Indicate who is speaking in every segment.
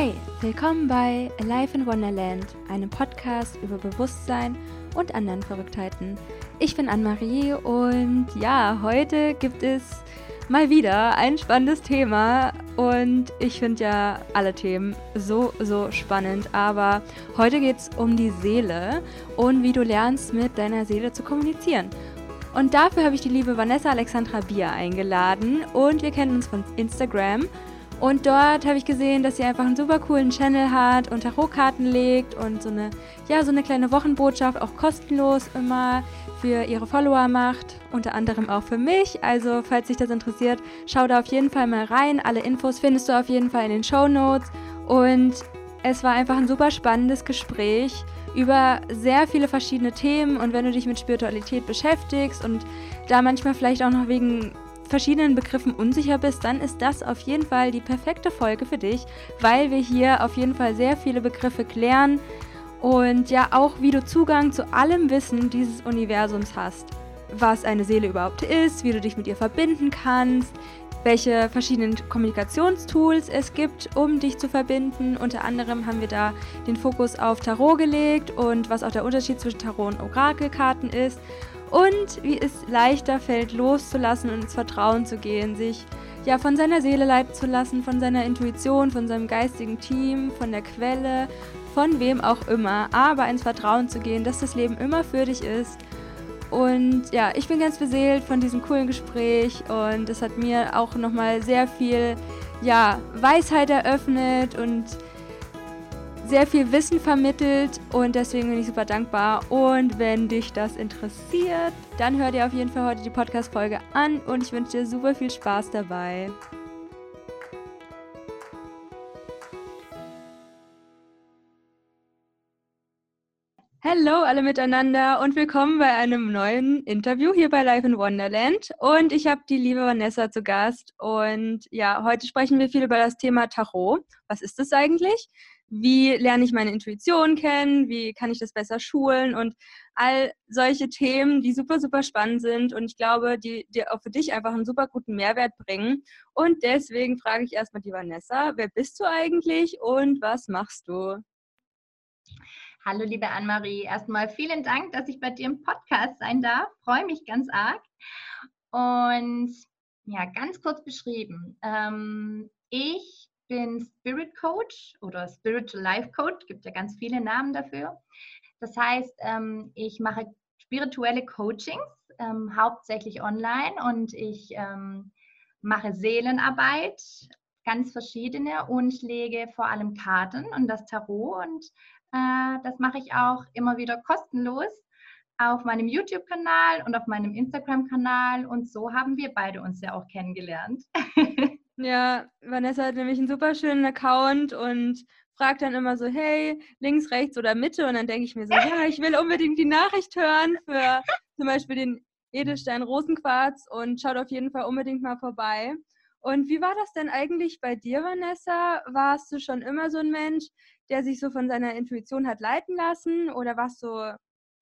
Speaker 1: Hi, willkommen bei Alive in Wonderland, einem Podcast über Bewusstsein und anderen Verrücktheiten. Ich bin Anne-Marie und ja, heute gibt es mal wieder ein spannendes Thema und ich finde ja alle Themen so, so spannend, aber heute geht es um die Seele und wie du lernst, mit deiner Seele zu kommunizieren. Und dafür habe ich die liebe Vanessa Alexandra Bier eingeladen und wir kennen uns von Instagram. Und dort habe ich gesehen, dass sie einfach einen super coolen Channel hat und Tarotkarten legt und so eine, ja, so eine kleine Wochenbotschaft auch kostenlos immer für ihre Follower macht, unter anderem auch für mich. Also, falls dich das interessiert, schau da auf jeden Fall mal rein. Alle Infos findest du auf jeden Fall in den Show Notes. Und es war einfach ein super spannendes Gespräch über sehr viele verschiedene Themen. Und wenn du dich mit Spiritualität beschäftigst und da manchmal vielleicht auch noch wegen verschiedenen Begriffen unsicher bist, dann ist das auf jeden Fall die perfekte Folge für dich, weil wir hier auf jeden Fall sehr viele Begriffe klären und ja auch, wie du Zugang zu allem Wissen dieses Universums hast. Was eine Seele überhaupt ist, wie du dich mit ihr verbinden kannst, welche verschiedenen Kommunikationstools es gibt, um dich zu verbinden. Unter anderem haben wir da den Fokus auf Tarot gelegt und was auch der Unterschied zwischen Tarot und Orakelkarten ist und wie es leichter fällt, loszulassen und ins Vertrauen zu gehen, sich ja von seiner Seele leiten zu lassen, von seiner Intuition, von seinem geistigen Team, von der Quelle, von wem auch immer, aber ins Vertrauen zu gehen, dass das Leben immer für dich ist. Und ja, ich bin ganz beseelt von diesem coolen Gespräch. Und es hat mir auch nochmal sehr viel ja, Weisheit eröffnet. Und sehr viel Wissen vermittelt und deswegen bin ich super dankbar. Und wenn dich das interessiert, dann hör dir auf jeden Fall heute die Podcast-Folge an und ich wünsche dir super viel Spaß dabei. Hallo alle miteinander und willkommen bei einem neuen Interview hier bei Live in Wonderland. Und ich habe die liebe Vanessa zu Gast. Und ja, heute sprechen wir viel über das Thema Tarot. Was ist das eigentlich? Wie lerne ich meine Intuition kennen, wie kann ich das besser schulen und all solche Themen, die super, super spannend sind und ich glaube, die, die auch für dich einfach einen super guten Mehrwert bringen. Und deswegen frage ich erstmal die Vanessa, wer bist du eigentlich und was machst du?
Speaker 2: Hallo, liebe Anne-Marie. Erstmal vielen Dank, dass ich bei dir im Podcast sein darf. Freue mich ganz arg. Und ja, ganz kurz beschrieben. Ähm, ich bin Spirit Coach oder Spiritual Life Coach, gibt ja ganz viele Namen dafür. Das heißt, ähm, ich mache spirituelle Coachings, ähm, hauptsächlich online und ich ähm, mache Seelenarbeit, ganz verschiedene und lege vor allem Karten und das Tarot und äh, das mache ich auch immer wieder kostenlos auf meinem YouTube-Kanal und auf meinem Instagram-Kanal und so haben wir beide uns ja auch kennengelernt.
Speaker 1: Ja, Vanessa hat nämlich einen super schönen Account und fragt dann immer so, hey, links, rechts oder Mitte? Und dann denke ich mir so, ja, ich will unbedingt die Nachricht hören für zum Beispiel den Edelstein Rosenquarz und schaut auf jeden Fall unbedingt mal vorbei. Und wie war das denn eigentlich bei dir, Vanessa? Warst du schon immer so ein Mensch, der sich so von seiner Intuition hat leiten lassen? Oder warst du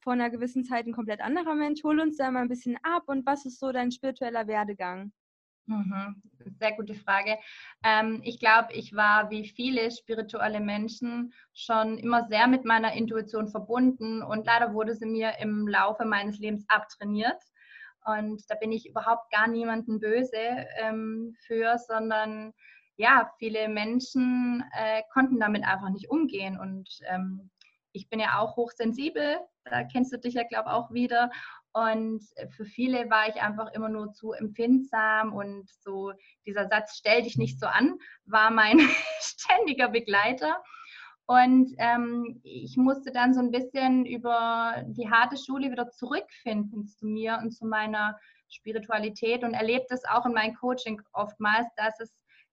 Speaker 1: vor einer gewissen Zeit ein komplett anderer Mensch? Hol uns da mal ein bisschen ab und was ist so dein spiritueller Werdegang?
Speaker 2: Mhm. Sehr gute Frage. Ähm, ich glaube, ich war wie viele spirituelle Menschen schon immer sehr mit meiner Intuition verbunden und leider wurde sie mir im Laufe meines Lebens abtrainiert. Und da bin ich überhaupt gar niemanden böse ähm, für, sondern ja, viele Menschen äh, konnten damit einfach nicht umgehen. Und ähm, ich bin ja auch hochsensibel, da kennst du dich ja, glaube ich, auch wieder. Und für viele war ich einfach immer nur zu empfindsam und so dieser Satz, stell dich nicht so an, war mein ständiger Begleiter. Und ähm, ich musste dann so ein bisschen über die harte Schule wieder zurückfinden zu mir und zu meiner Spiritualität und erlebt es auch in meinem Coaching oftmals, dass es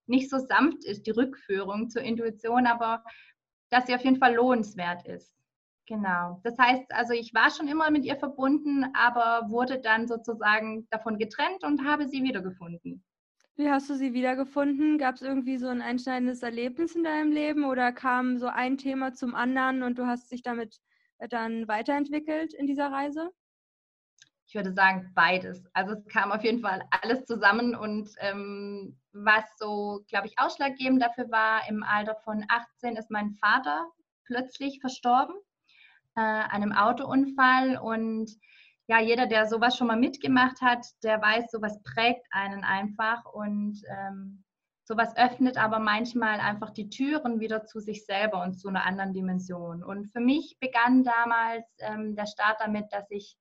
Speaker 2: nicht so sanft ist, die Rückführung zur Intuition, aber dass sie auf jeden Fall lohnenswert ist. Genau. Das heißt, also ich war schon immer mit ihr verbunden, aber wurde dann sozusagen davon getrennt und habe sie wiedergefunden.
Speaker 1: Wie hast du sie wiedergefunden? Gab es irgendwie so ein einschneidendes Erlebnis in deinem Leben oder kam so ein Thema zum anderen und du hast dich damit äh, dann weiterentwickelt in dieser Reise?
Speaker 2: Ich ich würde sagen, beides. Also es kam auf jeden Fall alles zusammen und ähm, was so, glaube ich, ausschlaggebend dafür war, im Alter von 18 ist mein Vater plötzlich verstorben, äh, einem Autounfall und ja, jeder, der sowas schon mal mitgemacht hat, der weiß, sowas prägt einen einfach und ähm, sowas öffnet aber manchmal einfach die Türen wieder zu sich selber und zu einer anderen Dimension. Und für mich begann damals ähm, der Start damit, dass ich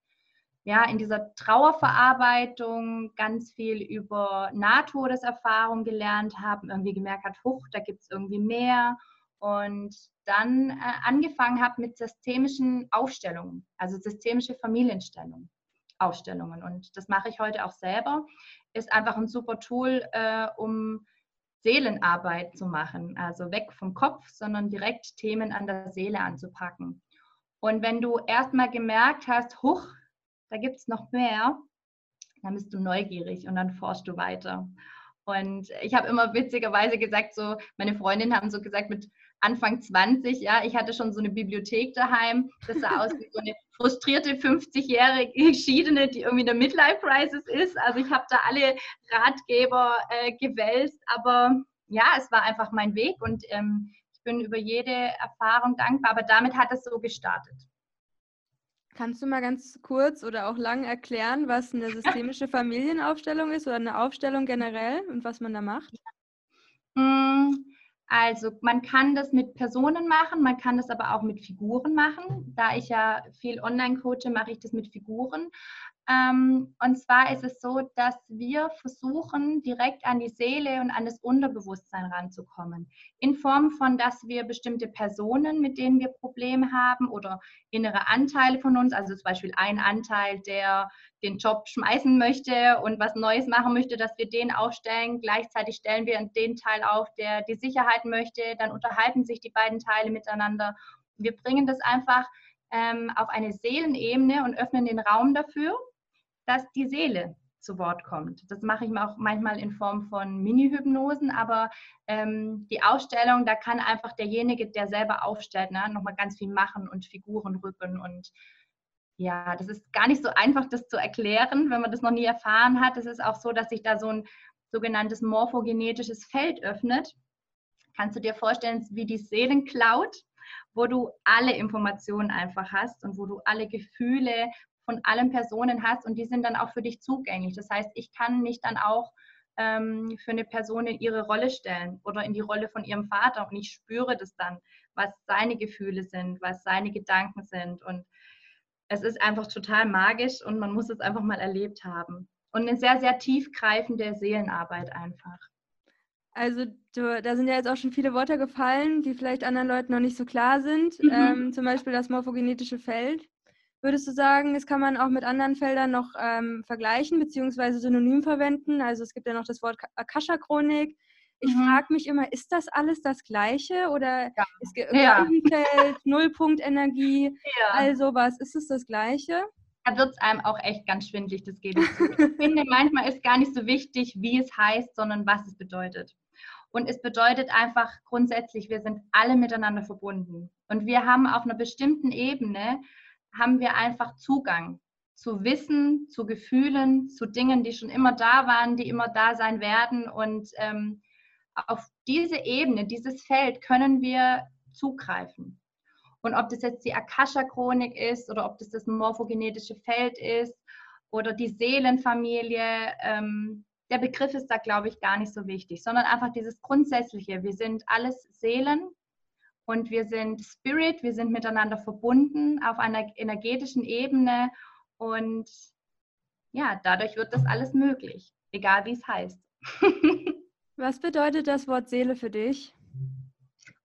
Speaker 2: ja in dieser Trauerverarbeitung ganz viel über Nahtodeserfahrung gelernt habe, irgendwie gemerkt habe, huch, da gibt es irgendwie mehr. Und dann äh, angefangen habe mit systemischen Aufstellungen, also systemische Familienstellungen. Aufstellungen. Und das mache ich heute auch selber. Ist einfach ein super Tool, äh, um Seelenarbeit zu machen. Also weg vom Kopf, sondern direkt Themen an der Seele anzupacken. Und wenn du erstmal gemerkt hast, huch, da gibt es noch mehr, dann bist du neugierig und dann forschst du weiter. Und ich habe immer witzigerweise gesagt, so meine Freundinnen haben so gesagt, mit Anfang 20, ja, ich hatte schon so eine Bibliothek daheim. Das sah aus wie so eine frustrierte 50-jährige Geschiedene, die irgendwie in der Midlife-Crisis ist. Also ich habe da alle Ratgeber äh, gewälzt, aber ja, es war einfach mein Weg und ähm, ich bin über jede Erfahrung dankbar, aber damit hat es so gestartet.
Speaker 1: Kannst du mal ganz kurz oder auch lang erklären, was eine systemische Familienaufstellung ist oder eine Aufstellung generell und was man da macht?
Speaker 2: Mm, also man kann das mit Personen machen, man kann das aber auch mit Figuren machen. Da ich ja viel online coache, mache ich das mit Figuren. Ähm, und zwar ist es so, dass wir versuchen, direkt an die Seele und an das Unterbewusstsein ranzukommen. In Form von, dass wir bestimmte Personen, mit denen wir Probleme haben oder innere Anteile von uns, also zum Beispiel ein Anteil, der den Job schmeißen möchte und was Neues machen möchte, dass wir den aufstellen. Gleichzeitig stellen wir den Teil auf, der die Sicherheit möchte. Dann unterhalten sich die beiden Teile miteinander. Wir bringen das einfach ähm, auf eine Seelenebene und öffnen den Raum dafür dass die Seele zu Wort kommt. Das mache ich auch manchmal in Form von Mini-Hypnosen, aber ähm, die Ausstellung, da kann einfach derjenige, der selber aufstellt, ne, nochmal ganz viel machen und Figuren rücken und ja, das ist gar nicht so einfach, das zu erklären, wenn man das noch nie erfahren hat. Es ist auch so, dass sich da so ein sogenanntes morphogenetisches Feld öffnet. Kannst du dir vorstellen, wie die Seelencloud, wo du alle Informationen einfach hast und wo du alle Gefühle von allen Personen hast und die sind dann auch für dich zugänglich. Das heißt, ich kann mich dann auch ähm, für eine Person in ihre Rolle stellen oder in die Rolle von ihrem Vater und ich spüre das dann, was seine Gefühle sind, was seine Gedanken sind und es ist einfach total magisch und man muss es einfach mal erlebt haben. Und eine sehr, sehr tiefgreifende Seelenarbeit einfach.
Speaker 1: Also du, da sind ja jetzt auch schon viele Worte gefallen, die vielleicht anderen Leuten noch nicht so klar sind. Mhm. Ähm, zum Beispiel das morphogenetische Feld. Würdest du sagen, das kann man auch mit anderen Feldern noch ähm, vergleichen bzw. synonym verwenden? Also es gibt ja noch das Wort Akasha-Chronik. Ich mhm. frage mich immer, ist das alles das Gleiche oder ja. ist ja. Feld, Nullpunktenergie, ja. also was, ist es das Gleiche?
Speaker 2: Da wird es einem auch echt ganz schwindlig, das geht. Ich finde, manchmal ist gar nicht so wichtig, wie es heißt, sondern was es bedeutet. Und es bedeutet einfach grundsätzlich, wir sind alle miteinander verbunden. Und wir haben auf einer bestimmten Ebene haben wir einfach Zugang zu Wissen, zu Gefühlen, zu Dingen, die schon immer da waren, die immer da sein werden. Und ähm, auf diese Ebene, dieses Feld können wir zugreifen. Und ob das jetzt die Akasha-Chronik ist oder ob das das morphogenetische Feld ist oder die Seelenfamilie, ähm, der Begriff ist da, glaube ich, gar nicht so wichtig, sondern einfach dieses Grundsätzliche. Wir sind alles Seelen, und wir sind Spirit, wir sind miteinander verbunden auf einer energetischen Ebene und ja, dadurch wird das alles möglich, egal wie es heißt.
Speaker 1: Was bedeutet das Wort Seele für dich?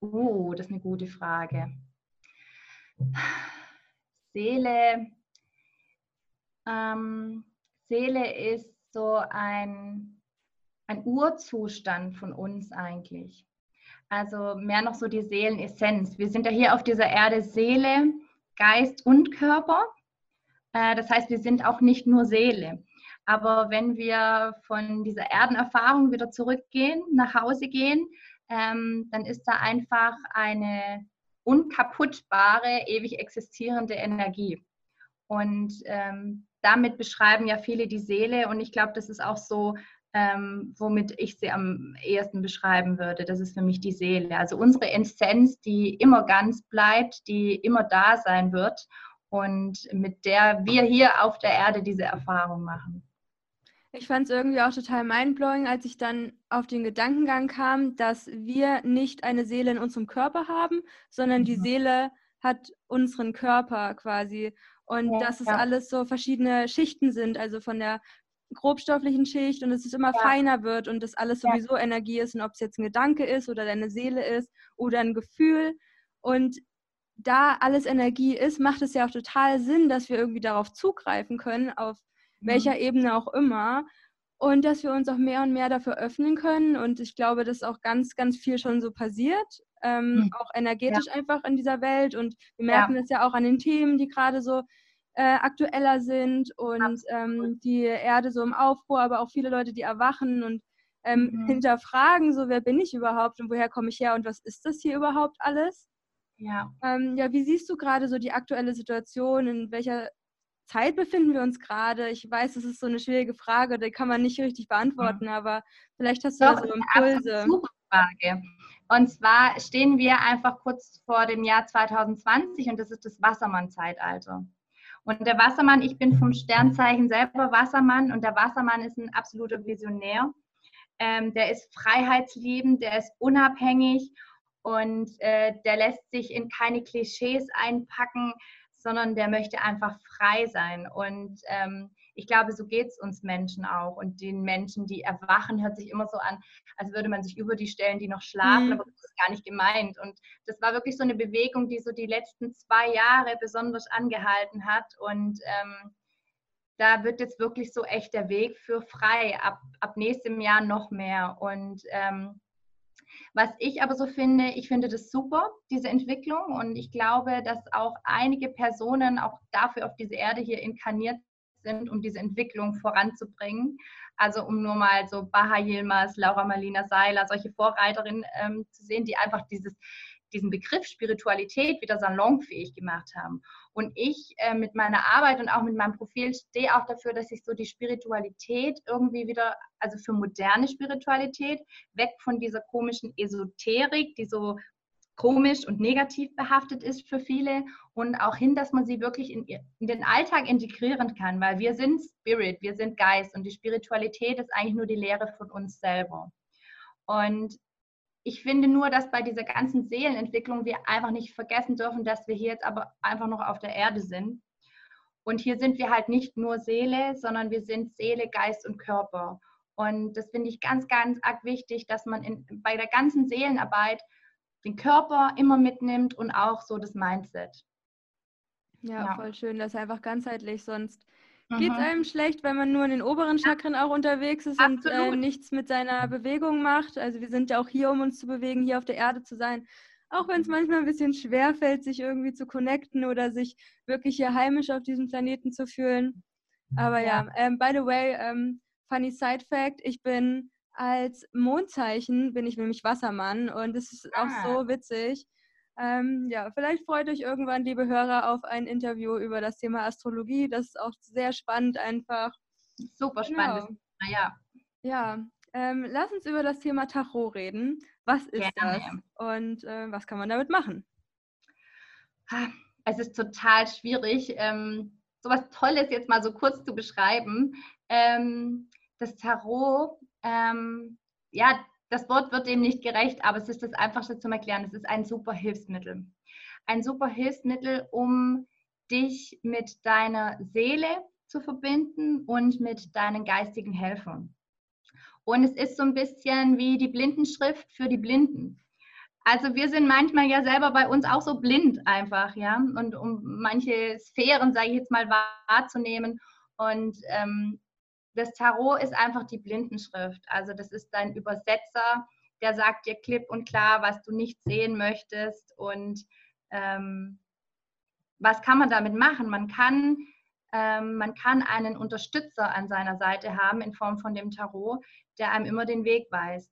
Speaker 2: Oh, das ist eine gute Frage. Seele, ähm, Seele ist so ein, ein Urzustand von uns eigentlich. Also mehr noch so die Seelenessenz. Wir sind ja hier auf dieser Erde Seele, Geist und Körper. Äh, das heißt, wir sind auch nicht nur Seele. Aber wenn wir von dieser Erdenerfahrung wieder zurückgehen, nach Hause gehen, ähm, dann ist da einfach eine unkaputtbare, ewig existierende Energie. Und ähm, damit beschreiben ja viele die Seele und ich glaube, das ist auch so, ähm, womit ich sie am ehesten beschreiben würde. Das ist für mich die Seele. Also unsere Essenz, die immer ganz bleibt, die immer da sein wird und mit der wir hier auf der Erde diese Erfahrung machen.
Speaker 1: Ich fand es irgendwie auch total mindblowing, als ich dann auf den Gedankengang kam, dass wir nicht eine Seele in unserem Körper haben, sondern die mhm. Seele hat unseren Körper quasi. Und ja, dass es ja. alles so verschiedene Schichten sind, also von der grobstofflichen Schicht und dass es immer ja. feiner wird und dass alles sowieso Energie ist und ob es jetzt ein Gedanke ist oder deine Seele ist oder ein Gefühl. Und da alles Energie ist, macht es ja auch total Sinn, dass wir irgendwie darauf zugreifen können, auf welcher mhm. Ebene auch immer. Und dass wir uns auch mehr und mehr dafür öffnen können. Und ich glaube, dass auch ganz, ganz viel schon so passiert, ähm, mhm. auch energetisch ja. einfach in dieser Welt. Und wir merken ja. das ja auch an den Themen, die gerade so äh, aktueller sind und ähm, die Erde so im Aufruhr, aber auch viele Leute, die erwachen und ähm, mhm. hinterfragen, so wer bin ich überhaupt und woher komme ich her und was ist das hier überhaupt alles? Ja. Ähm, ja, wie siehst du gerade so die aktuelle Situation? In welcher Zeit befinden wir uns gerade? Ich weiß, es ist so eine schwierige Frage, die kann man nicht richtig beantworten, ja. aber vielleicht hast du Doch, da so Impulse.
Speaker 2: Super Frage. Und zwar stehen wir einfach kurz vor dem Jahr 2020 und das ist das Wassermann-Zeitalter. Und der Wassermann, ich bin vom Sternzeichen selber Wassermann und der Wassermann ist ein absoluter Visionär. Ähm, der ist freiheitsliebend, der ist unabhängig und äh, der lässt sich in keine Klischees einpacken sondern der möchte einfach frei sein. Und ähm, ich glaube, so geht es uns Menschen auch. Und den Menschen, die erwachen, hört sich immer so an, als würde man sich über die stellen, die noch schlafen, mhm. aber das ist gar nicht gemeint. Und das war wirklich so eine Bewegung, die so die letzten zwei Jahre besonders angehalten hat. Und ähm, da wird jetzt wirklich so echt der Weg für frei, ab, ab nächstem Jahr noch mehr. Und ähm, was ich aber so finde, ich finde das super, diese Entwicklung. Und ich glaube, dass auch einige Personen auch dafür auf diese Erde hier inkarniert sind, um diese Entwicklung voranzubringen. Also um nur mal so Baha Yilmaz, Laura Marlina Seiler, solche Vorreiterinnen ähm, zu sehen, die einfach dieses diesen Begriff Spiritualität wieder salonfähig gemacht haben. Und ich äh, mit meiner Arbeit und auch mit meinem Profil stehe auch dafür, dass ich so die Spiritualität irgendwie wieder, also für moderne Spiritualität, weg von dieser komischen Esoterik, die so komisch und negativ behaftet ist für viele und auch hin, dass man sie wirklich in, in, den Alltag integrieren kann, weil wir sind Spirit, wir sind Geist und die Spiritualität ist eigentlich nur die Lehre von uns selber. Und ich finde nur, dass bei dieser ganzen Seelenentwicklung wir einfach nicht vergessen dürfen, dass wir hier jetzt aber einfach noch auf der Erde sind. Und hier sind wir halt nicht nur Seele, sondern wir sind Seele, Geist und Körper. Und das finde ich ganz, ganz arg wichtig, dass man in, bei der ganzen Seelenarbeit den Körper immer mitnimmt und auch so das Mindset.
Speaker 1: Ja, ja. voll schön. Das ist einfach ganzheitlich. Sonst geht es mhm. einem schlecht, wenn man nur in den oberen Chakren auch unterwegs ist Absolut. und äh, nichts mit seiner Bewegung macht. Also wir sind ja auch hier, um uns zu bewegen, hier auf der Erde zu sein. Auch wenn es manchmal ein bisschen schwer fällt, sich irgendwie zu connecten oder sich wirklich hier heimisch auf diesem Planeten zu fühlen. Aber ja, ja ähm, by the way, ähm, funny side fact, ich bin als Mondzeichen, bin ich nämlich Wassermann und es ist ah. auch so witzig. Ähm, ja, vielleicht freut euch irgendwann, liebe Hörer, auf ein Interview über das Thema Astrologie. Das ist auch sehr spannend einfach.
Speaker 2: Super spannend. Genau.
Speaker 1: Ja. Ja, ähm, lass uns über das Thema Tarot reden. Was ist Gerne. das und äh, was kann man damit machen?
Speaker 2: Es ist total schwierig, ähm, sowas Tolles jetzt mal so kurz zu beschreiben. Ähm, das Tarot, ähm, ja, das Wort wird dem nicht gerecht, aber es ist das Einfachste zum Erklären. Es ist ein super Hilfsmittel. Ein super Hilfsmittel, um dich mit deiner Seele zu verbinden und mit deinen geistigen Helfern. Und es ist so ein bisschen wie die Blindenschrift für die Blinden. Also wir sind manchmal ja selber bei uns auch so blind einfach, ja. Und um manche Sphären, sage ich jetzt mal, wahrzunehmen. Und ähm, das Tarot ist einfach die Blindenschrift. Also das ist dein Übersetzer, der sagt dir klipp und klar, was du nicht sehen möchtest. Und ähm, was kann man damit machen? Man kann, ähm, man kann einen Unterstützer an seiner Seite haben in Form von dem Tarot, der einem immer den Weg weist.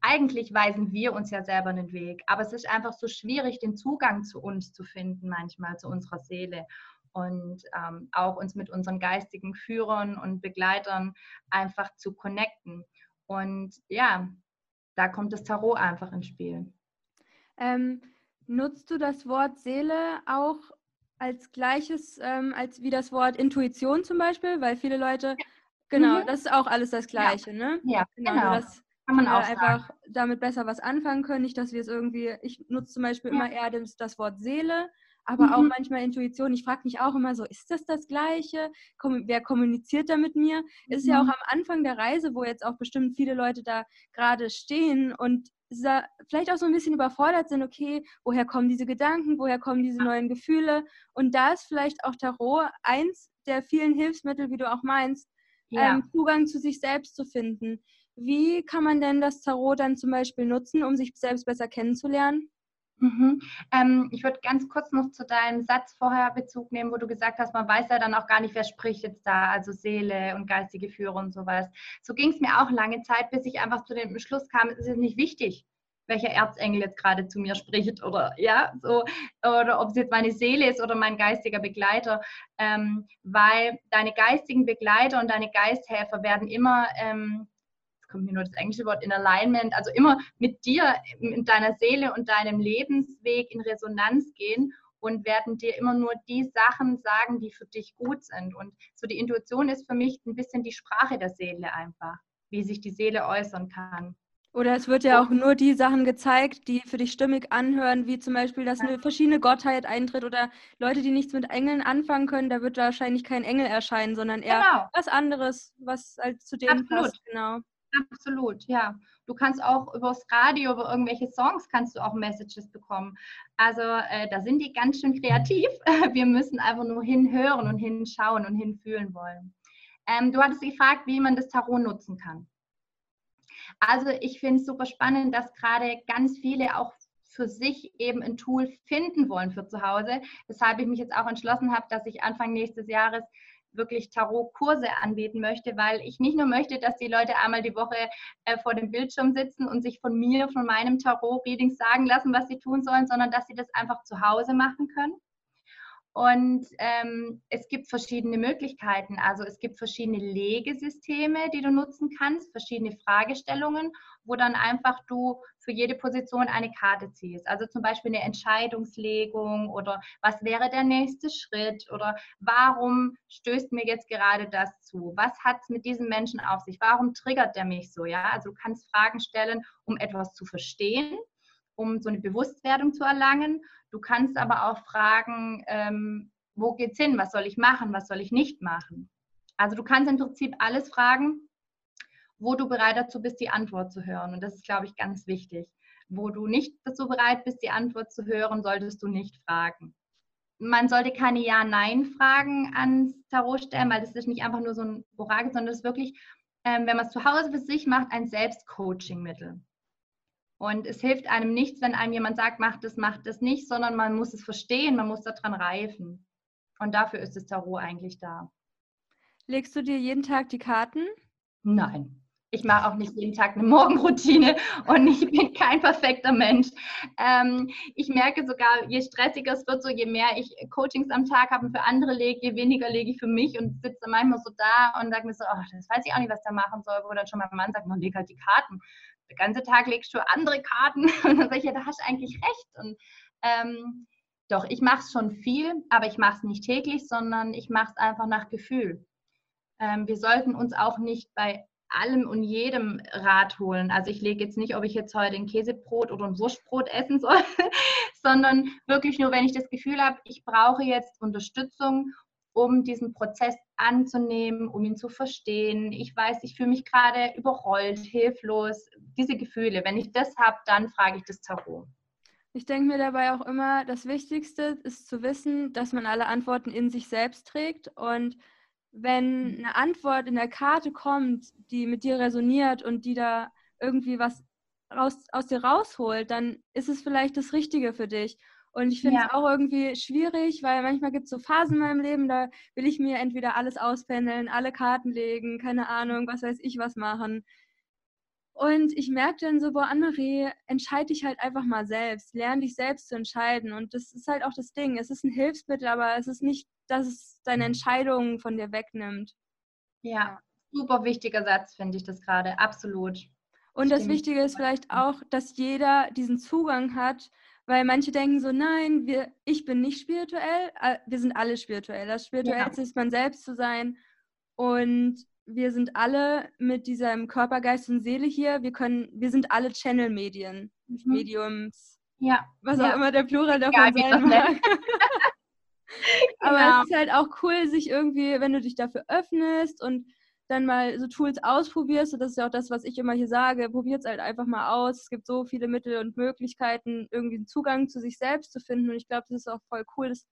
Speaker 2: Eigentlich weisen wir uns ja selber den Weg, aber es ist einfach so schwierig, den Zugang zu uns zu finden, manchmal zu unserer Seele. Und ähm, auch uns mit unseren geistigen Führern und Begleitern einfach zu connecten. Und ja, da kommt das Tarot einfach ins Spiel.
Speaker 1: Ähm, nutzt du das Wort Seele auch als gleiches, ähm, als wie das Wort Intuition zum Beispiel? Weil viele Leute, genau, mhm. das ist auch alles das Gleiche,
Speaker 2: ja.
Speaker 1: ne?
Speaker 2: Ja, genau. genau.
Speaker 1: Das kann man auch einfach sagen. damit besser was anfangen können. Nicht, dass wir es irgendwie, ich nutze zum Beispiel ja. immer eher das, das Wort Seele, aber mhm. auch manchmal Intuition. Ich frage mich auch immer so, ist das das Gleiche? Komm, wer kommuniziert da mit mir? Mhm. Ist ja auch mhm. am Anfang der Reise, wo jetzt auch bestimmt viele Leute da gerade stehen und vielleicht auch so ein bisschen überfordert sind, okay, woher kommen diese Gedanken, woher kommen diese neuen Gefühle? Und da ist vielleicht auch Tarot eins der vielen Hilfsmittel, wie du auch meinst, ja. ähm, Zugang zu sich selbst zu finden. Wie kann man denn das Tarot dann zum Beispiel nutzen, um sich selbst besser kennenzulernen?
Speaker 2: Mhm. Ähm, ich würde ganz kurz noch zu deinem Satz vorher Bezug nehmen, wo du gesagt hast, man weiß ja dann auch gar nicht, wer spricht jetzt da, also Seele und geistige Führer und sowas. So ging es mir auch lange Zeit, bis ich einfach zu dem Beschluss kam, es ist nicht wichtig, welcher Erzengel jetzt gerade zu mir spricht oder ja, so, oder ob es jetzt meine Seele ist oder mein geistiger Begleiter, ähm, weil deine geistigen Begleiter und deine Geisthelfer werden immer ähm, kommt mir nur das englische Wort, in Alignment, also immer mit dir, in deiner Seele und deinem Lebensweg in Resonanz gehen und werden dir immer nur die Sachen sagen, die für dich gut sind. Und so die Intuition ist für mich ein bisschen die Sprache der Seele einfach, wie sich die Seele äußern kann.
Speaker 1: Oder es wird ja auch nur die Sachen gezeigt, die für dich stimmig anhören, wie zum Beispiel, dass eine verschiedene Gottheit eintritt oder Leute, die nichts mit Engeln anfangen können, da wird wahrscheinlich kein Engel erscheinen, sondern eher genau. was anderes, was halt zu dem Absolut. passt.
Speaker 2: Genau. Absolut, ja. Du kannst auch übers Radio, über irgendwelche Songs kannst du auch Messages bekommen. Also äh, da sind die ganz schön kreativ. Wir müssen einfach nur hinhören und hinschauen und hinfühlen wollen. Ähm, du hattest gefragt, wie man das Tarot nutzen kann. Also ich finde es super spannend, dass gerade ganz viele auch für sich eben ein Tool finden wollen für zu Hause. Weshalb ich mich jetzt auch entschlossen habe, dass ich Anfang nächstes Jahres wirklich Tarot-Kurse anbieten möchte, weil ich nicht nur möchte, dass die Leute einmal die Woche äh, vor dem Bildschirm sitzen und sich von mir, von meinem Tarot-Reading sagen lassen, was sie tun sollen, sondern dass sie das einfach zu Hause machen können. Und ähm, es gibt verschiedene Möglichkeiten. Also es gibt verschiedene Legesysteme, die du nutzen kannst, verschiedene Fragestellungen, wo dann einfach du für jede Position eine Karte ziehst. Also zum Beispiel eine Entscheidungslegung oder was wäre der nächste Schritt oder warum stößt mir jetzt gerade das zu? Was hat es mit diesem Menschen auf sich? Warum triggert der mich so? Ja, also du kannst Fragen stellen, um etwas zu verstehen um so eine Bewusstwerdung zu erlangen. Du kannst aber auch fragen, ähm, wo geht's hin? Was soll ich machen? Was soll ich nicht machen? Also du kannst im Prinzip alles fragen, wo du bereit dazu bist, die Antwort zu hören. Und das ist, glaube ich, ganz wichtig. Wo du nicht dazu bereit bist, die Antwort zu hören, solltest du nicht fragen. Man sollte keine Ja-Nein-Fragen ans Tarot stellen, weil das ist nicht einfach nur so ein Orakel, sondern das ist wirklich, ähm, wenn man es zu Hause für sich macht, ein Selbstcoaching-Mittel. Und es hilft einem nichts, wenn einem jemand sagt, mach das, mach das nicht, sondern man muss es verstehen, man muss daran reifen. Und dafür ist das Tarot eigentlich da.
Speaker 1: Legst du dir jeden Tag die Karten?
Speaker 2: Nein. Ich mache auch nicht jeden Tag eine Morgenroutine und ich bin kein perfekter Mensch. Ähm, ich merke sogar, je stressiger es wird, so je mehr ich Coachings am Tag habe und für andere lege, je weniger lege ich für mich und sitze manchmal so da und sage mir so, oh, das weiß ich auch nicht, was da machen soll, wo dann schon mein Mann sagt, man leg halt die Karten den ganzen Tag legst du andere Karten und dann sage ich, ja, da hast du eigentlich recht. Und ähm, doch, ich mache es schon viel, aber ich mache es nicht täglich, sondern ich mache es einfach nach Gefühl. Ähm, wir sollten uns auch nicht bei allem und jedem Rat holen. Also ich lege jetzt nicht, ob ich jetzt heute ein Käsebrot oder ein Wurstbrot essen soll, sondern wirklich nur, wenn ich das Gefühl habe, ich brauche jetzt Unterstützung um diesen Prozess anzunehmen, um ihn zu verstehen. Ich weiß, ich fühle mich gerade überrollt, hilflos. Diese Gefühle, wenn ich das habe, dann frage ich das Tarot.
Speaker 1: Ich denke mir dabei auch immer, das Wichtigste ist zu wissen, dass man alle Antworten in sich selbst trägt. Und wenn eine Antwort in der Karte kommt, die mit dir resoniert und die da irgendwie was raus, aus dir rausholt, dann ist es vielleicht das Richtige für dich. Und ich finde es ja. auch irgendwie schwierig, weil manchmal gibt es so Phasen in meinem Leben, da will ich mir entweder alles auspendeln, alle Karten legen, keine Ahnung, was weiß ich was machen. Und ich merke dann so, boah, Anne-Marie, entscheide dich halt einfach mal selbst, lerne dich selbst zu entscheiden. Und das ist halt auch das Ding. Es ist ein Hilfsmittel, aber es ist nicht dass es deine Entscheidungen von dir wegnimmt.
Speaker 2: Ja, super wichtiger Satz, finde ich das gerade, absolut.
Speaker 1: Und das Wichtige ist vielleicht auch, dass jeder diesen Zugang hat, weil manche denken so, nein, wir, ich bin nicht spirituell, äh, wir sind alle spirituell. Das Spirituellste ja. ist man selbst zu sein und wir sind alle mit diesem Körper, Geist und Seele hier. Wir können, wir sind alle Channel-Medien, mhm. Mediums,
Speaker 2: ja.
Speaker 1: was auch immer der Plural davon Egal, sein mag. Aber ja. es ist halt auch cool, sich irgendwie, wenn du dich dafür öffnest und dann mal so Tools ausprobierst, und das ist ja auch das, was ich immer hier sage, probiert es halt einfach mal aus. Es gibt so viele Mittel und Möglichkeiten, irgendwie einen Zugang zu sich selbst zu finden. Und ich glaube, das ist auch voll cool, das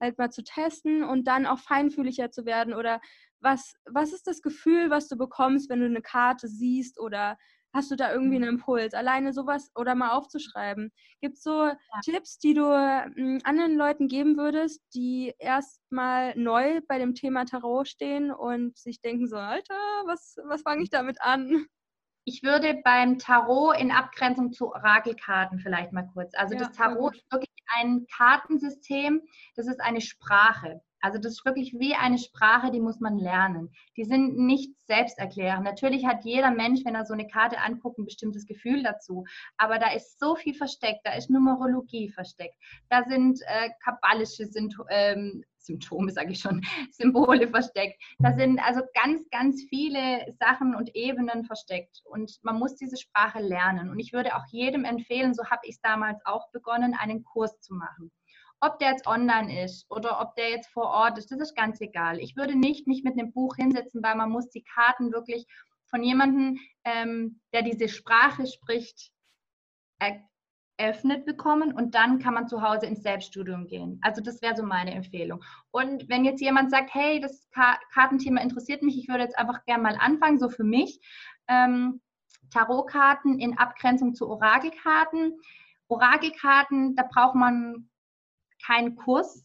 Speaker 1: halt mal zu testen und dann auch feinfühliger zu werden. Oder was, was ist das Gefühl, was du bekommst, wenn du eine Karte siehst oder Hast du da irgendwie einen Impuls? Alleine sowas oder mal aufzuschreiben. Gibt es so ja. Tipps, die du hm, anderen Leuten geben würdest, die erstmal neu bei dem Thema Tarot stehen und sich denken so, Alter, was, was fange ich damit an?
Speaker 2: Ich würde beim Tarot in Abgrenzung zu Orakelkarten vielleicht mal kurz. Also ja, das Tarot ist wirklich ein Kartensystem, das ist eine Sprache. Also das ist wirklich wie eine Sprache, die muss man lernen. Die sind nicht selbsterklärend. Natürlich hat jeder Mensch, wenn er so eine Karte anguckt, ein bestimmtes Gefühl dazu. Aber da ist so viel versteckt. Da ist Numerologie versteckt. Da sind äh, kabbalische Sympto ähm, Symptome, sage ich schon, Symbole versteckt. Da sind also ganz, ganz viele Sachen und Ebenen versteckt. Und man muss diese Sprache lernen. Und ich würde auch jedem empfehlen, so habe ich es damals auch begonnen, einen Kurs zu machen. Ob der jetzt online ist oder ob der jetzt vor Ort ist, das ist ganz egal. Ich würde nicht mich mit einem Buch hinsetzen, weil man muss die Karten wirklich von jemandem, ähm, der diese Sprache spricht, eröffnet bekommen und dann kann man zu Hause ins Selbststudium gehen. Also das wäre so meine Empfehlung. Und wenn jetzt jemand sagt, hey, das Kartenthema interessiert mich, ich würde jetzt einfach gerne mal anfangen, so für mich. Ähm, Tarotkarten in Abgrenzung zu Orakelkarten. Orakelkarten, da braucht man kein Kurs,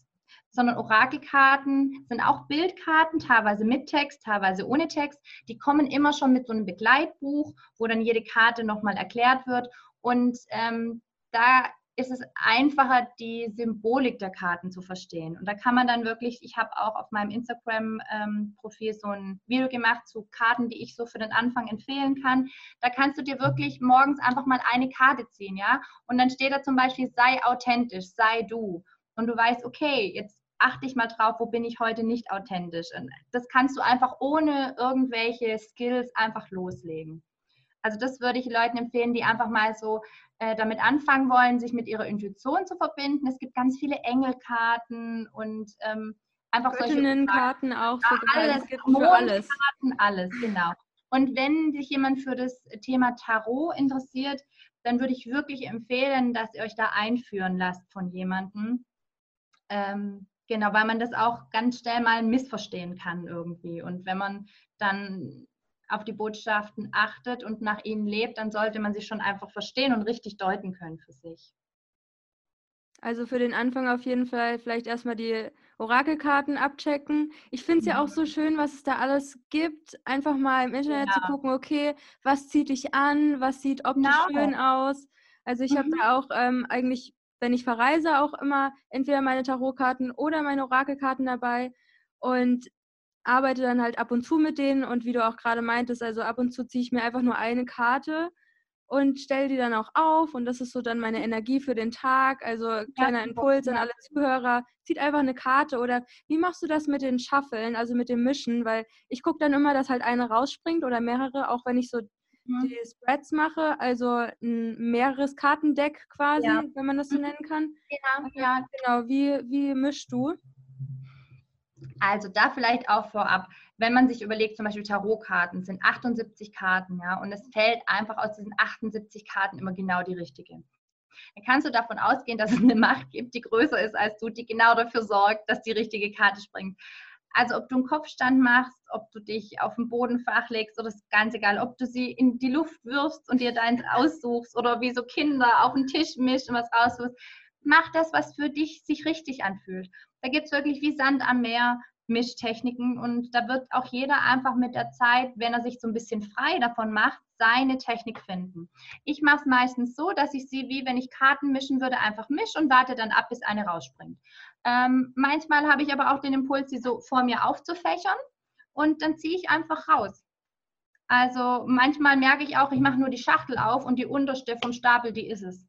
Speaker 2: sondern Orakelkarten sind auch Bildkarten, teilweise mit Text, teilweise ohne Text. Die kommen immer schon mit so einem Begleitbuch, wo dann jede Karte nochmal erklärt wird. Und ähm, da ist es einfacher, die Symbolik der Karten zu verstehen. Und da kann man dann wirklich, ich habe auch auf meinem Instagram-Profil so ein Video gemacht zu Karten, die ich so für den Anfang empfehlen kann. Da kannst du dir wirklich morgens einfach mal eine Karte ziehen, ja? Und dann steht da zum Beispiel, sei authentisch, sei du und du weißt, okay, jetzt achte ich mal drauf, wo bin ich heute nicht authentisch. Und das kannst du einfach ohne irgendwelche Skills einfach loslegen. Also das würde ich Leuten empfehlen, die einfach mal so äh, damit anfangen wollen, sich mit ihrer Intuition zu verbinden. Es gibt ganz viele Engelkarten und ähm, einfach
Speaker 1: solche Karten auch.
Speaker 2: Ja, alles, für alles. alles, genau. Und wenn sich jemand für das Thema Tarot interessiert, dann würde ich wirklich empfehlen, dass ihr euch da einführen lasst von jemandem, ähm, genau, weil man das auch ganz schnell mal missverstehen kann irgendwie. Und wenn man dann auf die Botschaften achtet und nach ihnen lebt, dann sollte man sie schon einfach verstehen und richtig deuten können für sich.
Speaker 1: Also für den Anfang auf jeden Fall vielleicht erstmal die Orakelkarten abchecken. Ich finde es ja auch so schön, was es da alles gibt. Einfach mal im Internet ja. zu gucken, okay, was zieht dich an, was sieht optisch genau. schön aus. Also ich mhm. habe da auch ähm, eigentlich wenn ich verreise, auch immer entweder meine Tarotkarten oder meine Orakelkarten dabei und arbeite dann halt ab und zu mit denen. Und wie du auch gerade meintest, also ab und zu ziehe ich mir einfach nur eine Karte und stelle die dann auch auf. Und das ist so dann meine Energie für den Tag. Also kleiner Impuls an alle Zuhörer, zieht einfach eine Karte. Oder wie machst du das mit den Schaffeln, also mit dem Mischen, weil ich gucke dann immer, dass halt eine rausspringt oder mehrere, auch wenn ich so mhm. die Spreads mache, also ein mehreres Kartendeck quasi, ja. wenn man das so mhm. nennen kann.
Speaker 2: Genau, ja.
Speaker 1: Genau, wie, wie mischst du?
Speaker 2: Also da vielleicht auch vorab, wenn man sich überlegt, zum Beispiel Tarotkarten sind 78 Karten, ja, und es fällt einfach aus diesen 78 Karten immer genau die richtige. Dann kannst du davon ausgehen, dass es eine Macht gibt, die größer ist als du, die genau dafür sorgt, dass die richtige Karte springt. Also ob du einen Kopfstand machst, ob du dich auf den Boden flachlegst oder ist ganz egal, ob du sie in die Luft wirfst und dir deins aussuchst oder wie so Kinder auf den Tisch mischt und was raussuchst. Mach das, was für dich sich richtig anfühlt. Da gibt es wirklich wie Sand am Meer Mischtechniken und da wird auch jeder einfach mit der Zeit, wenn er sich so ein bisschen frei davon macht, seine Technik finden. Ich mache es meistens so, dass ich sie, wie wenn ich Karten mischen würde, einfach mische und warte dann ab, bis eine rausspringt. Ähm, manchmal habe ich aber auch den Impuls, sie so vor mir aufzufächern und dann ziehe ich einfach raus. Also manchmal merke ich auch, ich mache nur die Schachtel auf und die unterste vom Stapel, die ist es.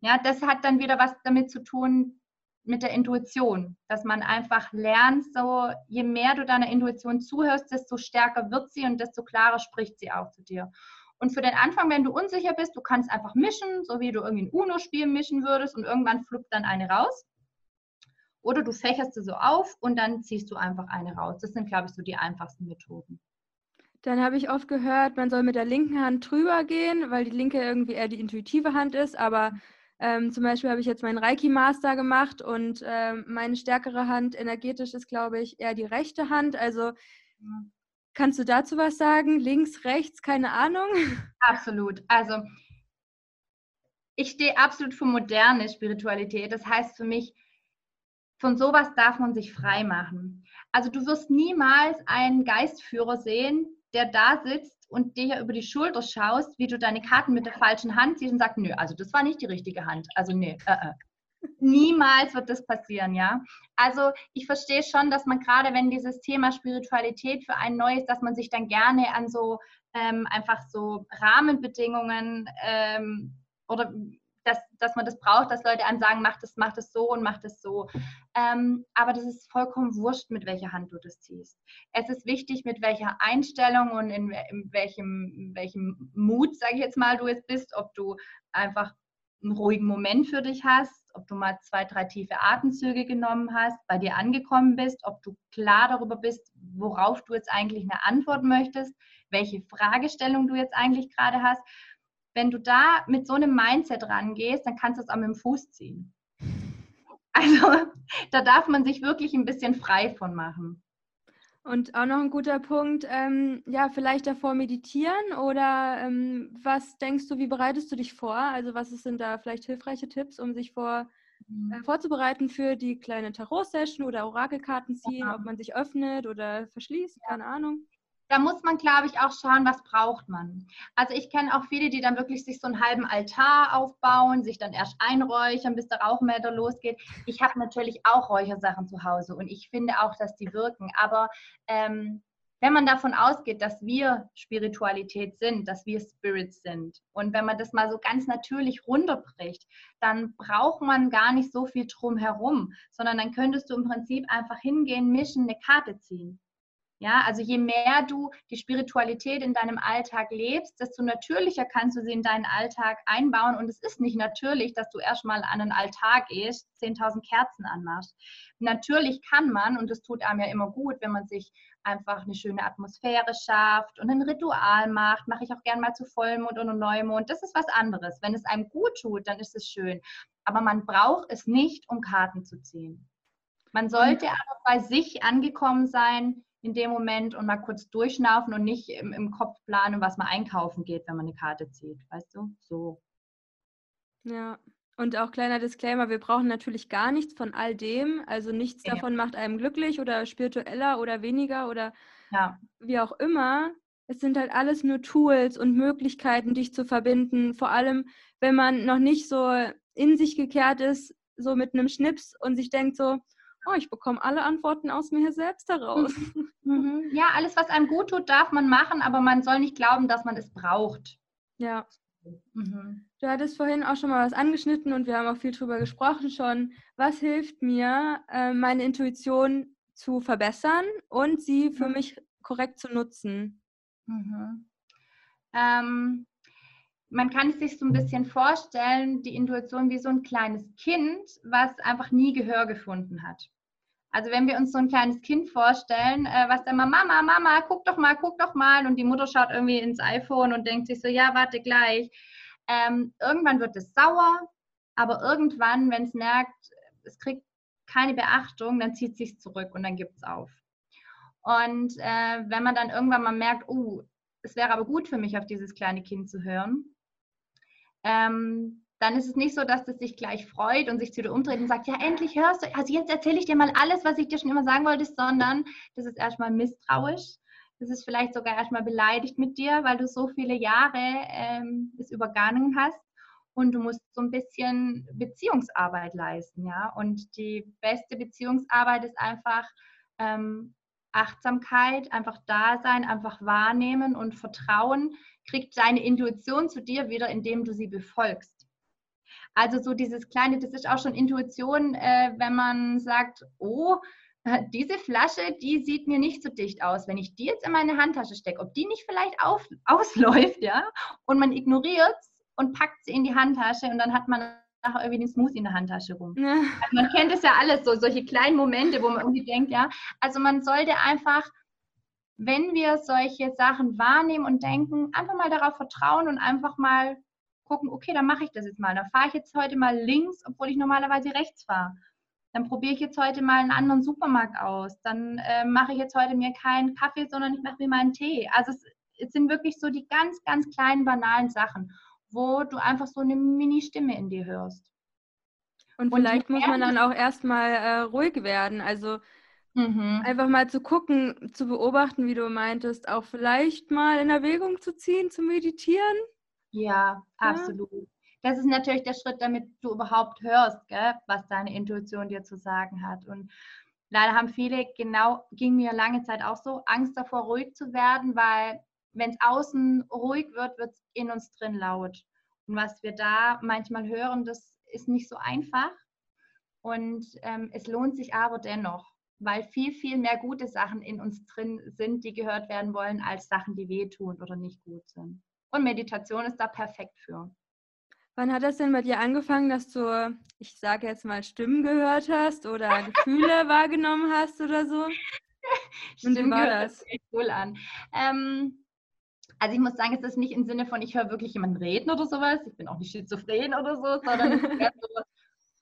Speaker 2: Ja, das hat dann wieder was damit zu tun mit der Intuition, dass man einfach lernt, so je mehr du deiner Intuition zuhörst, desto stärker wird sie und desto klarer spricht sie auch zu dir. Und für den Anfang, wenn du unsicher bist, du kannst einfach mischen, so wie du irgendwie ein UNO-Spiel mischen würdest und irgendwann fluppt dann eine raus. Oder du fächerst sie so auf und dann ziehst du einfach eine raus. Das sind, glaube ich, so die einfachsten Methoden.
Speaker 1: Dann habe ich oft gehört, man soll mit der linken Hand drüber gehen, weil die linke irgendwie eher die intuitive Hand ist. Aber ähm, zum Beispiel habe ich jetzt meinen Reiki-Master gemacht und ähm, meine stärkere Hand energetisch ist, glaube ich, eher die rechte Hand. Also kannst du dazu was sagen? Links, rechts, keine Ahnung?
Speaker 2: Absolut. Also ich stehe absolut für moderne Spiritualität. Das heißt für mich, von sowas darf man sich frei machen. Also du wirst niemals einen Geistführer sehen, der da sitzt und dir über die Schulter schaust, wie du deine Karten mit der falschen Hand siehst und sagst, nö, also das war nicht die richtige Hand. Also nö, äh, äh. Niemals wird das passieren, ja. Also ich verstehe schon, dass man gerade, wenn dieses Thema Spiritualität für einen neu ist, dass man sich dann gerne an so ähm, einfach so Rahmenbedingungen ähm, oder dass, dass man das braucht, dass Leute einem sagen, mach das, mach das so und mach das so. Ähm, aber das ist vollkommen wurscht, mit welcher Hand du das ziehst. Es ist wichtig, mit welcher Einstellung und in, in welchem, welchem Mut, sage ich jetzt mal, du es bist, ob du einfach einen ruhigen Moment für dich hast, ob du mal zwei, drei tiefe Atemzüge genommen hast, bei dir angekommen bist, ob du klar darüber bist, worauf du jetzt eigentlich eine Antwort möchtest, welche Fragestellung du jetzt eigentlich gerade hast wenn du da mit so einem Mindset rangehst, dann kannst du es auch mit dem Fuß ziehen. Also da darf man sich wirklich ein bisschen frei von machen.
Speaker 1: Und auch noch ein guter Punkt, ähm, ja, vielleicht davor meditieren oder ähm, was denkst du, wie bereitest du dich vor? Also was sind da vielleicht hilfreiche Tipps, um sich vor, mhm. äh, vorzubereiten für die kleine Tarot-Session oder Orakelkarten ziehen, ja. ob man sich öffnet oder verschließt, ja. keine Ahnung
Speaker 2: da muss man, glaube ich, auch schauen, was braucht man. Also ich kenne auch viele, die dann wirklich sich so einen halben Altar aufbauen, sich dann erst einräuchern, bis der Rauchmelder losgeht. Ich habe natürlich auch Räuchersachen zu Hause und ich finde auch, dass die wirken. Aber ähm, wenn man davon ausgeht, dass wir Spiritualität sind, dass wir Spirits sind und wenn man das mal so ganz natürlich runterbricht, dann braucht man gar nicht so viel drumherum, sondern dann könntest du im Prinzip einfach hingehen, mischen, eine Karte ziehen. Ja, also je mehr du die Spiritualität in deinem Alltag lebst, desto natürlicher kannst du sie in deinen Alltag einbauen. Und es ist nicht natürlich, dass du erstmal an einen Altar gehst, 10.000 Kerzen anmachst. Natürlich kann man, und das tut einem ja immer gut, wenn man sich einfach eine schöne Atmosphäre schafft und ein Ritual macht, mache ich auch gern mal zu Vollmond oder Neumond. Das ist was anderes. Wenn es einem gut tut, dann ist es schön. Aber man braucht es nicht, um Karten zu ziehen. Man sollte aber bei sich angekommen sein, in dem Moment und mal kurz durchschnaufen und nicht im, im Kopf planen, was man einkaufen geht, wenn man eine Karte zieht. Weißt du? So.
Speaker 1: Ja. Und auch kleiner Disclaimer, wir brauchen natürlich gar nichts von all dem. Also nichts ja. davon macht einem glücklich oder spiritueller oder weniger oder ja. wie auch immer. Es sind halt alles nur Tools und Möglichkeiten, dich zu verbinden. Vor allem, wenn man noch nicht so in sich gekehrt ist, so mit einem Schnips und sich denkt so, oh, ich bekomme alle Antworten aus mir selbst heraus.
Speaker 2: Mhm. Ja, alles, was einem gut tut, darf man machen, aber man soll nicht glauben, dass man es braucht.
Speaker 1: Ja. Mhm. Du hattest vorhin auch schon mal was angeschnitten und wir haben auch viel drüber gesprochen schon. Was hilft mir, äh, meine Intuition zu verbessern und sie für mhm. mich korrekt zu nutzen?
Speaker 2: Mhm. Ähm, man kann sich so ein bisschen vorstellen, die Intuition wie so ein kleines Kind, was einfach nie Gehör gefunden hat. Also wenn wir uns so ein kleines Kind vorstellen, äh, was dann mal, Mama, Mama, guck doch mal, guck doch mal und die Mutter schaut irgendwie ins iPhone und denkt sich so, ja, warte gleich. Ähm, irgendwann wird es sauer, aber irgendwann, wenn es merkt, es kriegt keine Beachtung, dann zieht es sich zurück und dann gibt es auf. Und äh, wenn man dann irgendwann mal merkt, oh, es wäre aber gut für mich, auf dieses kleine Kind zu hören, ähm, dann ist es nicht so, dass es sich gleich freut und sich zu dir umdreht und sagt, ja, endlich hörst du, also jetzt erzähle ich dir mal alles, was ich dir schon immer sagen wollte, sondern das ist erstmal misstrauisch. Das ist vielleicht sogar erstmal beleidigt mit dir, weil du so viele Jahre ähm, es übergangen hast. und du musst so ein bisschen Beziehungsarbeit leisten, ja. Und die beste Beziehungsarbeit ist einfach ähm, Achtsamkeit, einfach da sein, einfach wahrnehmen und Vertrauen kriegt deine Intuition zu dir wieder, indem du sie befolgst. Also so dieses kleine, das ist auch schon Intuition, äh, wenn man sagt, oh, diese Flasche, die sieht mir nicht so dicht aus. Wenn ich die jetzt in meine Handtasche stecke, ob die nicht vielleicht auf, ausläuft, ja, und man ignoriert es und packt sie in die Handtasche und dann hat man nachher irgendwie den Smoothie in der Handtasche rum. Ja. Also man kennt es ja alles, so solche kleinen Momente, wo man irgendwie denkt, ja, also man sollte einfach wenn wir solche Sachen wahrnehmen und denken, einfach mal darauf vertrauen und einfach mal gucken, okay, dann mache ich das jetzt mal. Dann fahre ich jetzt heute mal links, obwohl ich normalerweise rechts fahre. Dann probiere ich jetzt heute mal einen anderen Supermarkt aus. Dann äh, mache ich jetzt heute mir keinen Kaffee, sondern ich mache mir mal einen Tee. Also es, es sind wirklich so die ganz, ganz kleinen, banalen Sachen, wo du einfach so eine Mini-Stimme in dir hörst.
Speaker 1: Und, und vielleicht muss man dann auch erstmal äh, ruhig werden. Also Mhm. Einfach mal zu gucken, zu beobachten, wie du meintest, auch vielleicht mal in Erwägung zu ziehen, zu meditieren.
Speaker 2: Ja, absolut. Ja. Das ist natürlich der Schritt, damit du überhaupt hörst, gell, was deine Intuition dir zu sagen hat. Und leider haben viele, genau, ging mir lange Zeit auch so, Angst davor, ruhig zu werden, weil wenn es außen ruhig wird, wird es in uns drin laut. Und was wir da manchmal hören, das ist nicht so einfach. Und ähm, es lohnt sich aber dennoch weil viel, viel mehr gute Sachen in uns drin sind, die gehört werden wollen, als Sachen, die wehtun oder nicht gut sind. Und Meditation ist da perfekt für.
Speaker 1: Wann hat das denn bei dir angefangen, dass du, ich sage jetzt mal, Stimmen gehört hast oder Gefühle wahrgenommen hast oder so?
Speaker 2: Und wie war das? Echt cool an. Ähm, also ich muss sagen, es ist nicht im Sinne von, ich höre wirklich jemanden reden oder sowas. Ich bin auch nicht schizophren oder so, sondern es ist so,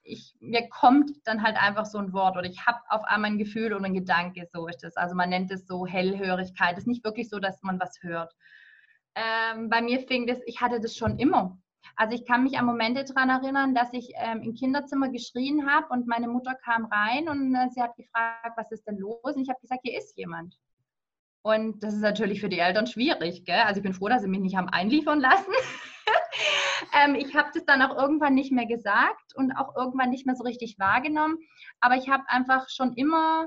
Speaker 2: ich, mir kommt dann halt einfach so ein Wort oder ich habe auf einmal ein Gefühl oder ein Gedanke, so ist das. Also man nennt es so Hellhörigkeit. Es ist nicht wirklich so, dass man was hört. Ähm, bei mir fing das, ich hatte das schon immer. Also ich kann mich an Momente daran erinnern, dass ich ähm, im Kinderzimmer geschrien habe und meine Mutter kam rein und äh, sie hat gefragt, was ist denn los? Und ich habe gesagt, hier ist jemand. Und das ist natürlich für die Eltern schwierig. Gell? Also ich bin froh, dass sie mich nicht haben einliefern lassen. ähm, ich habe das dann auch irgendwann nicht mehr gesagt und auch irgendwann nicht mehr so richtig wahrgenommen. Aber ich habe einfach schon immer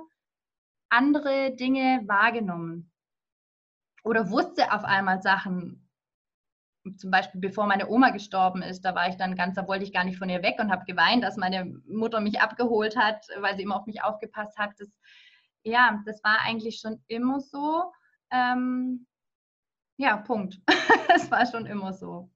Speaker 2: andere Dinge wahrgenommen oder wusste auf einmal Sachen. Zum Beispiel, bevor meine Oma gestorben ist, da war ich dann ganz, da wollte ich gar nicht von ihr weg und habe geweint, dass meine Mutter mich abgeholt hat, weil sie immer auf mich aufgepasst hat. Das, ja, das war eigentlich schon immer so. Ähm, ja, Punkt. das war schon immer so.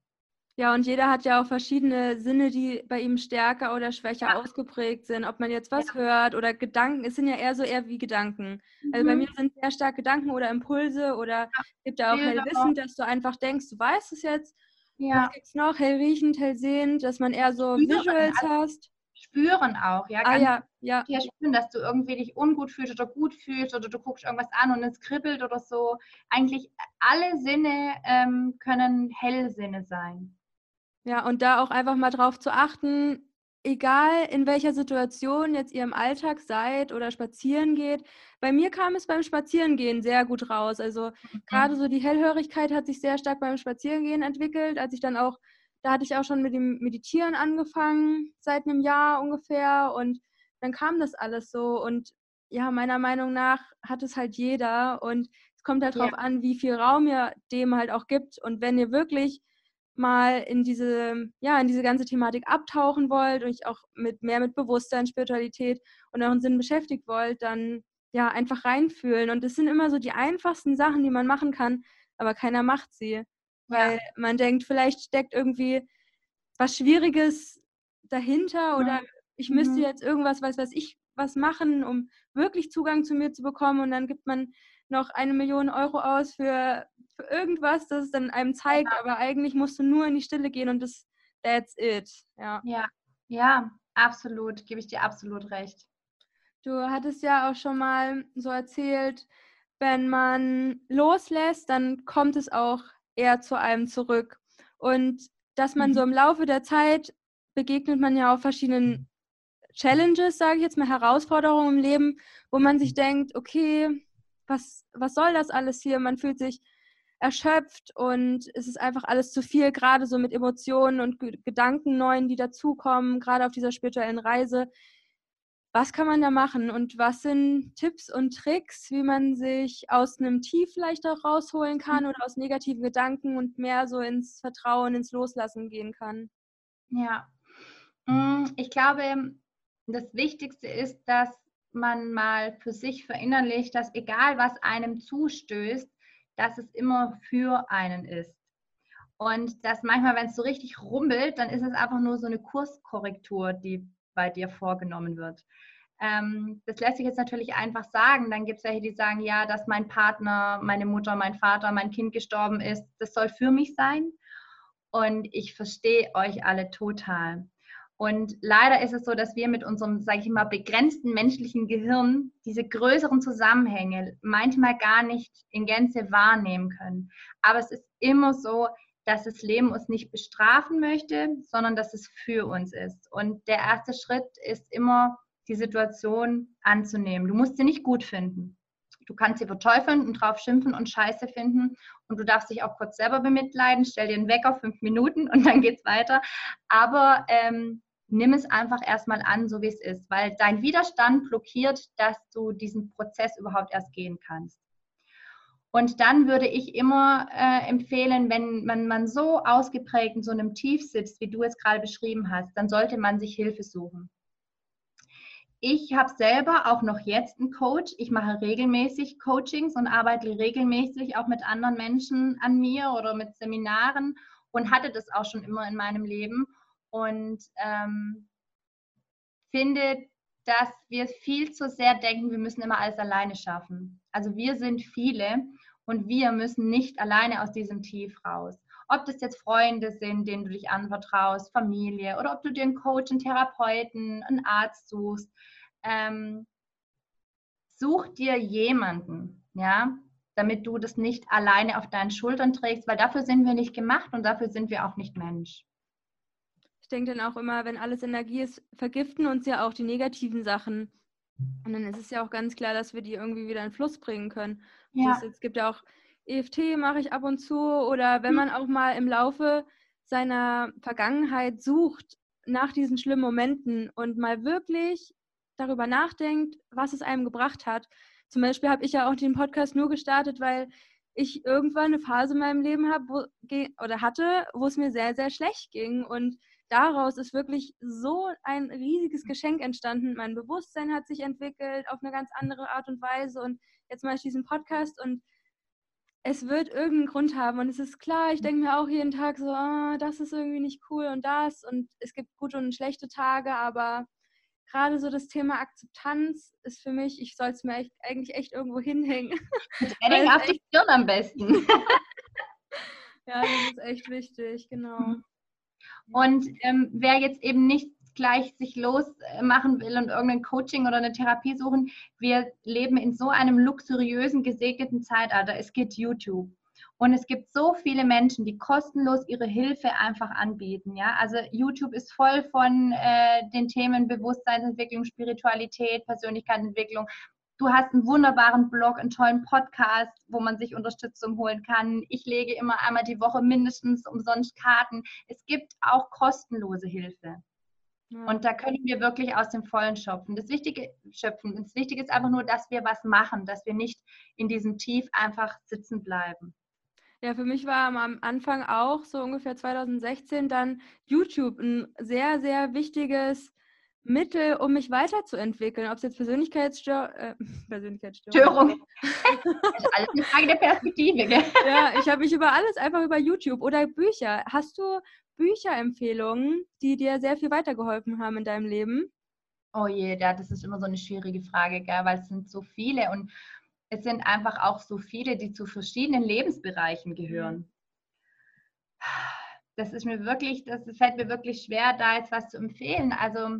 Speaker 1: Ja, und jeder hat ja auch verschiedene Sinne, die bei ihm stärker oder schwächer ja. ausgeprägt sind. Ob man jetzt was ja. hört oder Gedanken, es sind ja eher so eher wie Gedanken. Mhm. Also bei mhm. mir sind sehr stark Gedanken oder Impulse oder ja. gibt ja auch hellwissend, dass du einfach denkst, du weißt es jetzt. Ja. Was gibt es noch? Hellriechend, hellsehend, dass man eher so Spüren, Visuals also hast.
Speaker 2: Spüren auch, ja.
Speaker 1: Ah, ja, ja.
Speaker 2: ja. Spüren, dass du irgendwie dich ungut fühlst oder gut fühlst oder du guckst irgendwas an und es kribbelt oder so. Eigentlich alle Sinne ähm, können Hellsinne sein.
Speaker 1: Ja, und da auch einfach mal drauf zu achten, egal in welcher Situation jetzt ihr im Alltag seid oder spazieren geht. Bei mir kam es beim Spazierengehen sehr gut raus. Also mhm. gerade so die Hellhörigkeit hat sich sehr stark beim Spazierengehen entwickelt, als ich dann auch, da hatte ich auch schon mit dem Meditieren angefangen, seit einem Jahr ungefähr. Und dann kam das alles so. Und ja, meiner Meinung nach hat es halt jeder. Und es kommt halt ja. drauf an, wie viel Raum ihr dem halt auch gibt. Und wenn ihr wirklich mal in diese, ja, in diese ganze Thematik abtauchen wollt und euch auch mit mehr mit Bewusstsein, Spiritualität und euren Sinn beschäftigt wollt, dann ja einfach reinfühlen. Und das sind immer so die einfachsten Sachen, die man machen kann, aber keiner macht sie. Weil ja. man denkt, vielleicht steckt irgendwie was Schwieriges dahinter oder ich müsste mhm. jetzt irgendwas, weiß was ich, was machen, um wirklich Zugang zu mir zu bekommen. Und dann gibt man noch eine Million Euro aus für für irgendwas, das es dann einem zeigt, ja. aber eigentlich musst du nur in die Stille gehen und das that's it. Ja,
Speaker 2: ja, ja absolut, gebe ich dir absolut recht.
Speaker 1: Du hattest ja auch schon mal so erzählt, wenn man loslässt, dann kommt es auch eher zu einem zurück. Und dass man mhm. so im Laufe der Zeit begegnet man ja auch verschiedenen Challenges, sage ich jetzt mal, Herausforderungen im Leben, wo man sich denkt, okay, was, was soll das alles hier? Man fühlt sich erschöpft und es ist einfach alles zu viel, gerade so mit Emotionen und Gedanken neuen, die dazukommen, gerade auf dieser spirituellen Reise. Was kann man da machen und was sind Tipps und Tricks, wie man sich aus einem Tief vielleicht auch rausholen kann oder aus negativen Gedanken und mehr so ins Vertrauen, ins Loslassen gehen kann?
Speaker 2: Ja, mm, ich glaube, das Wichtigste ist, dass man mal für sich verinnerlicht, dass egal was einem zustößt, dass es immer für einen ist. Und dass manchmal, wenn es so richtig rumpelt, dann ist es einfach nur so eine Kurskorrektur, die bei dir vorgenommen wird. Ähm, das lässt sich jetzt natürlich einfach sagen. Dann gibt es welche, die sagen, ja, dass mein Partner, meine Mutter, mein Vater, mein Kind gestorben ist, das soll für mich sein. Und ich verstehe euch alle total. Und leider ist es so, dass wir mit unserem, sage ich mal, begrenzten menschlichen Gehirn diese größeren Zusammenhänge manchmal gar nicht in Gänze wahrnehmen können. Aber es ist immer so, dass das Leben uns nicht bestrafen möchte, sondern dass es für uns ist. Und der erste Schritt ist immer, die Situation anzunehmen. Du musst sie nicht gut finden. Du kannst sie verteufeln und drauf schimpfen und Scheiße finden. Und du darfst dich auch kurz selber bemitleiden. Stell dir einen Wecker, fünf Minuten und dann geht's weiter. Aber ähm, nimm es einfach erstmal an, so wie es ist, weil dein Widerstand blockiert, dass du diesen Prozess überhaupt erst gehen kannst. Und dann würde ich immer äh, empfehlen, wenn man, man so ausgeprägt in so einem Tief sitzt, wie du es gerade beschrieben hast, dann sollte man sich Hilfe suchen. Ich habe selber auch noch jetzt einen Coach. Ich mache regelmäßig Coachings und arbeite regelmäßig auch mit anderen Menschen an mir oder mit Seminaren und hatte das auch schon immer in meinem Leben und ähm, finde, dass wir viel zu sehr denken, wir müssen immer alles alleine schaffen. Also wir sind viele und wir müssen nicht alleine aus diesem Tief raus. Ob das jetzt Freunde sind, denen du dich anvertraust, Familie oder ob du dir einen Coach, einen Therapeuten, einen Arzt suchst. Ähm, such dir jemanden, ja, damit du das nicht alleine auf deinen Schultern trägst, weil dafür sind wir nicht gemacht und dafür sind wir auch nicht Mensch
Speaker 1: ich denke dann auch immer, wenn alles Energie ist, vergiften uns ja auch die negativen Sachen. Und dann ist es ja auch ganz klar, dass wir die irgendwie wieder in Fluss bringen können. Ja. Es gibt ja auch EFT, mache ich ab und zu. Oder wenn mhm. man auch mal im Laufe seiner Vergangenheit sucht nach diesen schlimmen Momenten und mal wirklich darüber nachdenkt, was es einem gebracht hat. Zum Beispiel habe ich ja auch den Podcast nur gestartet, weil ich irgendwann eine Phase in meinem Leben habe, oder hatte, wo es mir sehr, sehr schlecht ging. Und daraus ist wirklich so ein riesiges Geschenk entstanden. Mein Bewusstsein hat sich entwickelt auf eine ganz andere Art und Weise. Und jetzt mache ich diesen Podcast und es wird irgendeinen Grund haben. Und es ist klar, ich denke mir auch jeden Tag so, oh, das ist irgendwie nicht cool und das. Und es gibt gute und schlechte Tage, aber gerade so das Thema Akzeptanz ist für mich, ich soll es mir echt, eigentlich echt irgendwo hinhängen.
Speaker 2: Training auf die Stirn am besten.
Speaker 1: ja, das ist echt wichtig, genau.
Speaker 2: Und ähm, wer jetzt eben nicht gleich sich losmachen will und irgendein Coaching oder eine Therapie suchen, wir leben in so einem luxuriösen, gesegneten Zeitalter. Es gibt YouTube. Und es gibt so viele Menschen, die kostenlos ihre Hilfe einfach anbieten. Ja? Also YouTube ist voll von äh, den Themen Bewusstseinsentwicklung, Spiritualität, Persönlichkeitsentwicklung. Du hast einen wunderbaren Blog, einen tollen Podcast, wo man sich Unterstützung holen kann. Ich lege immer einmal die Woche mindestens umsonst Karten. Es gibt auch kostenlose Hilfe. Ja. Und da können wir wirklich aus dem Vollen schöpfen. Das Wichtige, schöpfen. Das Wichtige ist einfach nur, dass wir was machen, dass wir nicht in diesem Tief einfach sitzen bleiben.
Speaker 1: Ja, für mich war am Anfang auch so ungefähr 2016 dann YouTube ein sehr, sehr wichtiges Mittel, um mich weiterzuentwickeln. Ob es jetzt Persönlichkeitsstör äh, Persönlichkeitsstörung
Speaker 2: ist. alles eine Frage der Perspektive. Gell?
Speaker 1: Ja, ich habe mich über alles einfach über YouTube oder Bücher. Hast du Bücherempfehlungen, die dir sehr viel weitergeholfen haben in deinem Leben?
Speaker 2: Oh je, das ist immer so eine schwierige Frage, gell? weil es sind so viele und es sind einfach auch so viele, die zu verschiedenen Lebensbereichen gehören. Mhm. Das ist mir wirklich, das fällt mir wirklich schwer, da jetzt was zu empfehlen. Also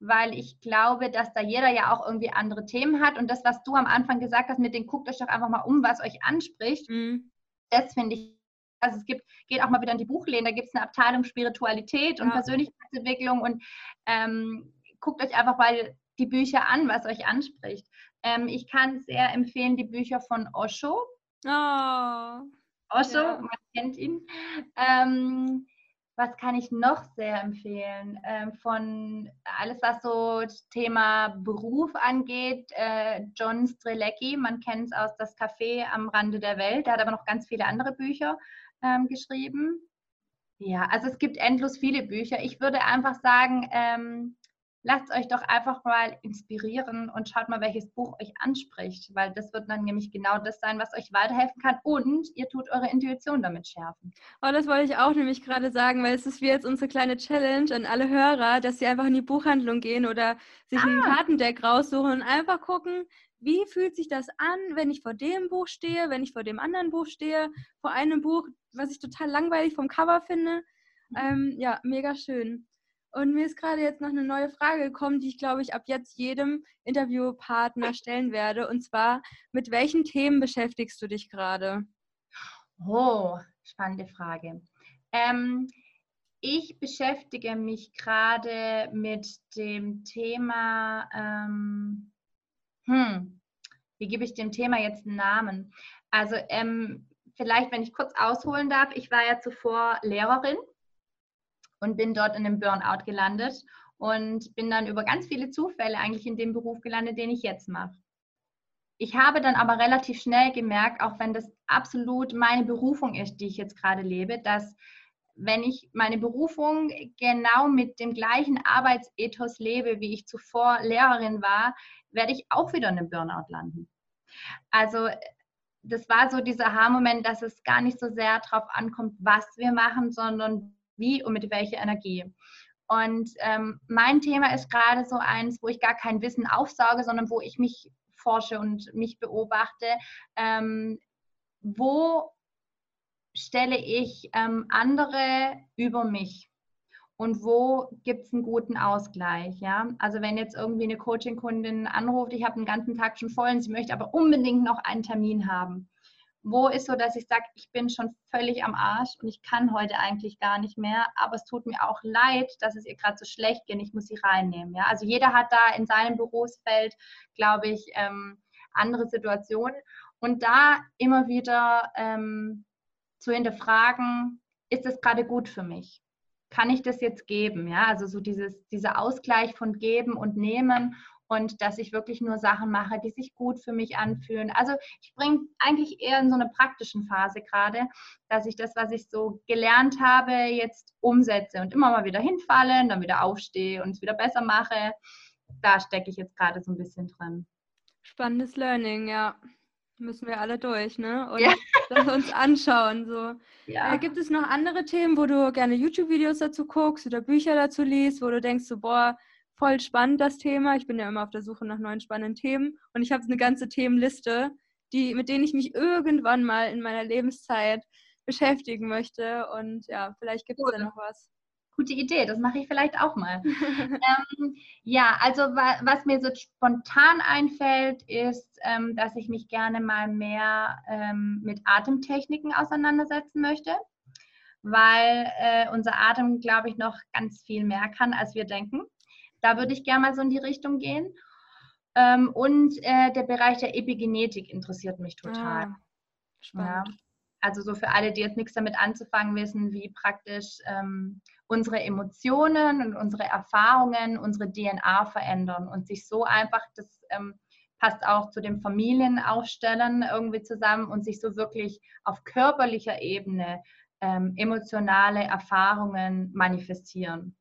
Speaker 2: weil ich glaube, dass da jeder ja auch irgendwie andere Themen hat. Und das, was du am Anfang gesagt hast, mit den guckt euch doch einfach mal um, was euch anspricht, mhm. das finde ich. Also es gibt, geht auch mal wieder in die Buchlehne, da gibt es eine Abteilung Spiritualität und ja. Persönlichkeitsentwicklung und ähm, guckt euch einfach mal die Bücher an, was euch anspricht. Ähm, ich kann sehr empfehlen die Bücher von Osho.
Speaker 1: Oh.
Speaker 2: Osho, ja. man kennt ihn. Ähm, was kann ich noch sehr empfehlen? Ähm, von alles, was so Thema Beruf angeht, äh, John Strelecki, man kennt es aus Das Café am Rande der Welt, der hat aber noch ganz viele andere Bücher ähm, geschrieben. Ja, also es gibt endlos viele Bücher. Ich würde einfach sagen, ähm, lasst euch doch einfach mal inspirieren und schaut mal, welches Buch euch anspricht, weil das wird dann nämlich genau das sein, was euch weiterhelfen kann und ihr tut eure Intuition damit schärfen.
Speaker 1: Oh, das wollte ich auch nämlich gerade sagen, weil es ist wie jetzt unsere kleine Challenge an alle Hörer, dass sie einfach in die Buchhandlung gehen oder sich ah. ein Kartendeck raussuchen und einfach gucken, wie fühlt sich das an, wenn ich vor dem Buch stehe, wenn ich vor dem anderen Buch stehe, vor einem Buch, was ich total langweilig vom Cover finde. Mhm. Ähm, ja, mega schön. Und mir ist gerade jetzt noch eine neue Frage gekommen, die ich, glaube ich, ab jetzt jedem Interviewpartner stellen werde. Und zwar, mit welchen Themen beschäftigst du dich gerade?
Speaker 2: Oh, spannende Frage. Ähm, ich beschäftige mich gerade mit dem Thema, ähm, hm, wie gebe ich dem Thema jetzt einen Namen? Also ähm, vielleicht, wenn ich kurz ausholen darf, ich war ja zuvor Lehrerin und bin dort in einem Burnout gelandet und bin dann über ganz viele Zufälle eigentlich in dem Beruf gelandet, den ich jetzt mache. Ich habe dann aber relativ schnell gemerkt, auch wenn das absolut meine Berufung ist, die ich jetzt gerade lebe, dass wenn ich meine Berufung genau mit dem gleichen Arbeitsethos lebe, wie ich zuvor Lehrerin war, werde ich auch wieder in einem Burnout landen. Also das war so dieser Aha-Moment, dass es gar nicht so sehr darauf ankommt, was wir machen, sondern wie und mit welcher Energie. Und ähm, mein Thema ist gerade so eins, wo ich gar kein Wissen aufsauge, sondern wo ich mich forsche und mich beobachte. Ähm, wo stelle ich ähm, andere über mich? Und wo gibt es einen guten Ausgleich? Ja? Also wenn jetzt irgendwie eine Coaching-Kundin anruft, ich habe den ganzen Tag schon voll und sie möchte aber unbedingt noch einen Termin haben wo ist so, dass ich sage, ich bin schon völlig am Arsch und ich kann heute eigentlich gar nicht mehr, aber es tut mir auch leid, dass es ihr gerade so schlecht geht, ich muss sie reinnehmen. Ja? Also jeder hat da in seinem Berufsfeld, glaube ich, ähm, andere Situationen und da immer wieder ähm, zu hinterfragen, ist das gerade gut für mich? Kann ich das jetzt geben? Ja, also so dieses, dieser Ausgleich von Geben und Nehmen und dass ich wirklich nur Sachen mache, die sich gut für mich anfühlen. Also ich bringe eigentlich eher in so eine praktischen Phase gerade, dass ich das, was ich so gelernt habe, jetzt umsetze und immer mal wieder hinfallen, dann wieder aufstehe und es wieder besser mache. Da stecke ich jetzt gerade so ein bisschen drin.
Speaker 1: Spannendes Learning, ja. Müssen wir alle durch, ne? Und ja. uns anschauen. So. Ja. Äh, gibt es noch andere Themen, wo du gerne YouTube-Videos dazu guckst oder Bücher dazu liest, wo du denkst, so, boah, voll spannend, das Thema. Ich bin ja immer auf der Suche nach neuen spannenden Themen und ich habe eine ganze Themenliste, die, mit denen ich mich irgendwann mal in meiner Lebenszeit beschäftigen möchte. Und ja, vielleicht gibt es da noch was.
Speaker 2: Gute Idee, das mache ich vielleicht auch mal. ähm, ja, also wa was mir so spontan einfällt, ist, ähm, dass ich mich gerne mal mehr ähm, mit Atemtechniken auseinandersetzen möchte, weil äh, unser Atem, glaube ich, noch ganz viel mehr kann, als wir denken. Da würde ich gerne mal so in die Richtung gehen. Ähm, und äh, der Bereich der Epigenetik interessiert mich total. Ah, spannend. Ja. Also so für alle, die jetzt nichts damit anzufangen wissen, wie praktisch ähm, unsere Emotionen und unsere Erfahrungen unsere DNA verändern und sich so einfach, das ähm, passt auch zu dem Familienaufstellen irgendwie zusammen und sich so wirklich auf körperlicher Ebene ähm, emotionale Erfahrungen manifestieren.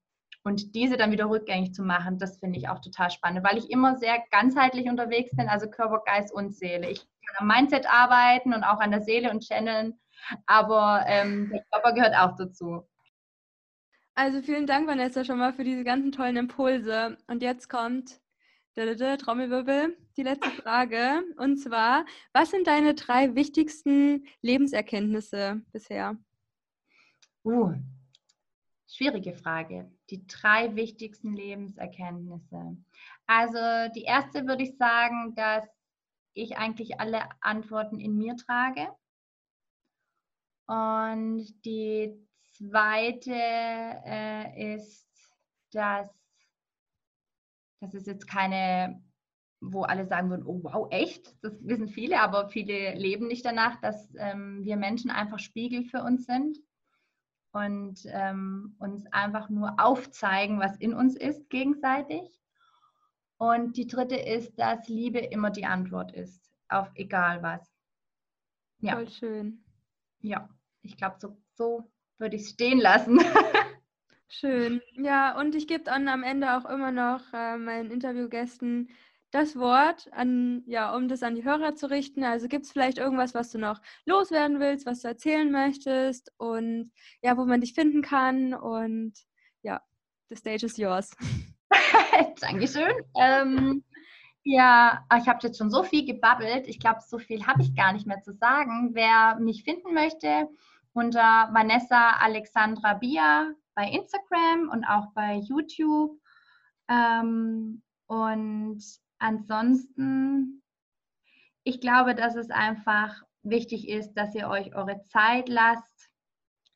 Speaker 2: Und diese dann wieder rückgängig zu machen, das finde ich auch total spannend, weil ich immer sehr ganzheitlich unterwegs bin, also Körper, Geist und Seele. Ich kann am Mindset arbeiten und auch an der Seele und channeln, aber ähm, der Körper gehört auch dazu.
Speaker 1: Also vielen Dank, Vanessa, schon mal für diese ganzen tollen Impulse. Und jetzt kommt Trommelwirbel, die letzte Frage. Und zwar, was sind deine drei wichtigsten Lebenserkenntnisse bisher?
Speaker 2: Uh, Schwierige Frage. Die drei wichtigsten Lebenserkenntnisse. Also die erste würde ich sagen, dass ich eigentlich alle Antworten in mir trage. Und die zweite äh, ist, dass, dass es jetzt keine wo alle sagen würden, oh wow, echt? Das wissen viele, aber viele leben nicht danach, dass ähm, wir Menschen einfach Spiegel für uns sind und ähm, uns einfach nur aufzeigen, was in uns ist gegenseitig. Und die dritte ist, dass Liebe immer die Antwort ist, auf egal was.
Speaker 1: Ja. Voll schön.
Speaker 2: Ja, ich glaube, so, so würde ich es stehen lassen.
Speaker 1: Schön. Ja, und ich gebe dann am Ende auch immer noch äh, meinen Interviewgästen das Wort, an, ja, um das an die Hörer zu richten. Also gibt es vielleicht irgendwas, was du noch loswerden willst, was du erzählen möchtest und ja, wo man dich finden kann. Und ja, the stage is yours.
Speaker 2: Dankeschön. Ähm, ja, ich habe jetzt schon so viel gebabbelt. Ich glaube, so viel habe ich gar nicht mehr zu sagen. Wer mich finden möchte, unter Vanessa Alexandra Bia bei Instagram und auch bei YouTube. Ähm, und ansonsten, ich glaube, dass es einfach wichtig ist, dass ihr euch eure Zeit lasst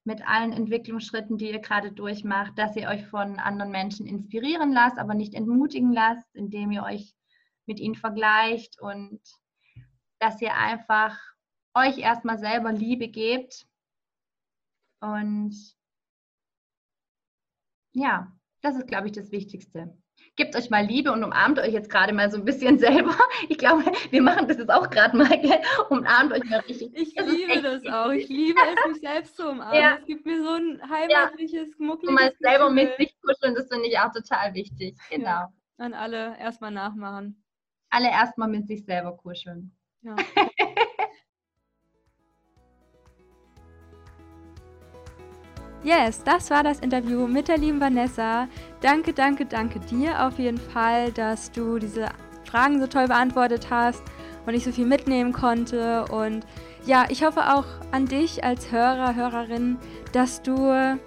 Speaker 2: mit allen Entwicklungsschritten, die ihr gerade durchmacht, dass ihr euch von anderen Menschen inspirieren lasst, aber nicht entmutigen lasst, indem ihr euch mit ihnen vergleicht und dass ihr einfach euch erstmal selber Liebe gebt und ja, das ist, glaube ich, das Wichtigste gebt euch mal Liebe und umarmt euch jetzt gerade mal so ein bisschen selber. Ich glaube, wir machen das jetzt auch gerade mal, gell? umarmt euch mal richtig.
Speaker 1: Ich das liebe das auch. Ich liebe es, mich selbst zu umarmen. Ja. Es gibt mir so ein heimatliches, ja. muckliges
Speaker 2: mal selber mit sich kuscheln, das finde ich auch total wichtig. Genau. Ja.
Speaker 1: An alle erstmal nachmachen.
Speaker 2: Alle erstmal mit sich selber kuscheln. Ja.
Speaker 1: Yes, das war das Interview mit der lieben Vanessa. Danke, danke, danke dir auf jeden Fall, dass du diese Fragen so toll beantwortet hast und ich so viel mitnehmen konnte. Und ja, ich hoffe auch an dich als Hörer, Hörerin, dass du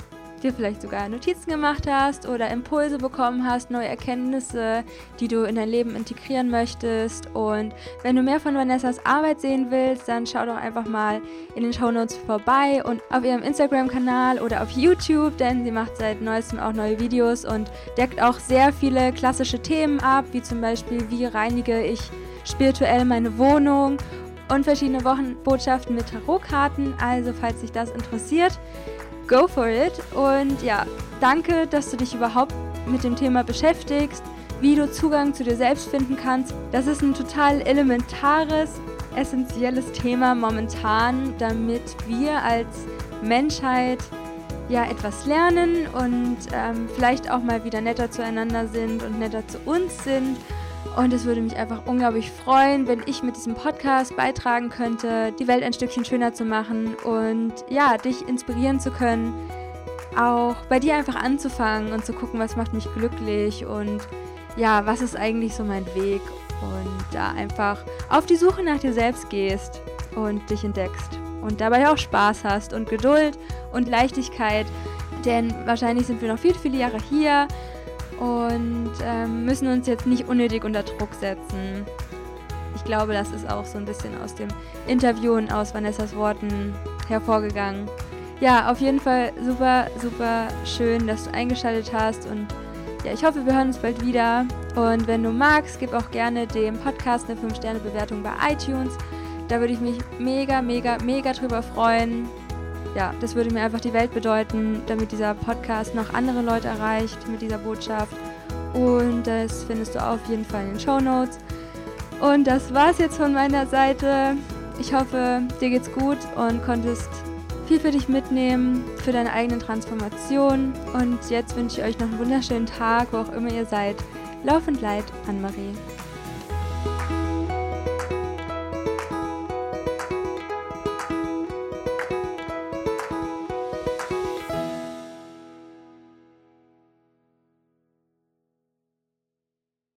Speaker 1: dir vielleicht sogar Notizen gemacht hast oder Impulse bekommen hast, neue Erkenntnisse, die du in dein Leben integrieren möchtest. Und wenn du mehr von Vanessas Arbeit sehen willst, dann schau doch einfach mal in den Show Notes vorbei und auf ihrem Instagram-Kanal oder auf YouTube, denn sie macht seit neuestem auch neue Videos und deckt auch sehr viele klassische Themen ab, wie zum Beispiel, wie reinige ich spirituell meine Wohnung und verschiedene Wochenbotschaften mit Tarotkarten. Also, falls dich das interessiert, go for it. Und ja, danke, dass du dich überhaupt mit dem Thema beschäftigst, wie du Zugang zu dir selbst finden kannst. Das ist ein total elementares, essentielles Thema momentan, damit wir als Menschheit ja etwas lernen und ähm, vielleicht auch mal wieder netter zueinander sind und netter zu uns sind und es würde mich einfach unglaublich freuen, wenn ich mit diesem Podcast beitragen könnte, die Welt ein Stückchen schöner zu machen und ja, dich inspirieren zu können, auch bei dir einfach anzufangen und zu gucken, was macht mich glücklich und ja, was ist eigentlich so mein Weg und da einfach auf die Suche nach dir selbst gehst und dich entdeckst und dabei auch Spaß hast und Geduld und Leichtigkeit, denn wahrscheinlich sind wir noch viele, viele Jahre hier und ähm, müssen uns jetzt nicht unnötig unter Druck setzen. Ich glaube, das ist auch so ein bisschen aus dem Interview und aus Vanessas Worten hervorgegangen. Ja, auf jeden Fall super, super schön, dass du eingeschaltet hast und ja, ich hoffe, wir hören uns bald wieder. Und wenn du magst, gib auch gerne dem Podcast eine 5-Sterne-Bewertung bei iTunes. Da würde ich mich mega, mega, mega drüber freuen ja, das würde mir einfach die Welt bedeuten, damit dieser Podcast noch andere Leute erreicht mit dieser Botschaft. Und das findest du auf jeden Fall in den Show Notes. Und das war's jetzt von meiner Seite. Ich hoffe, dir geht's gut und konntest viel für dich mitnehmen, für deine eigene Transformation. Und jetzt wünsche ich euch noch einen wunderschönen Tag, wo auch immer ihr seid. Laufend Leid, Anne-Marie.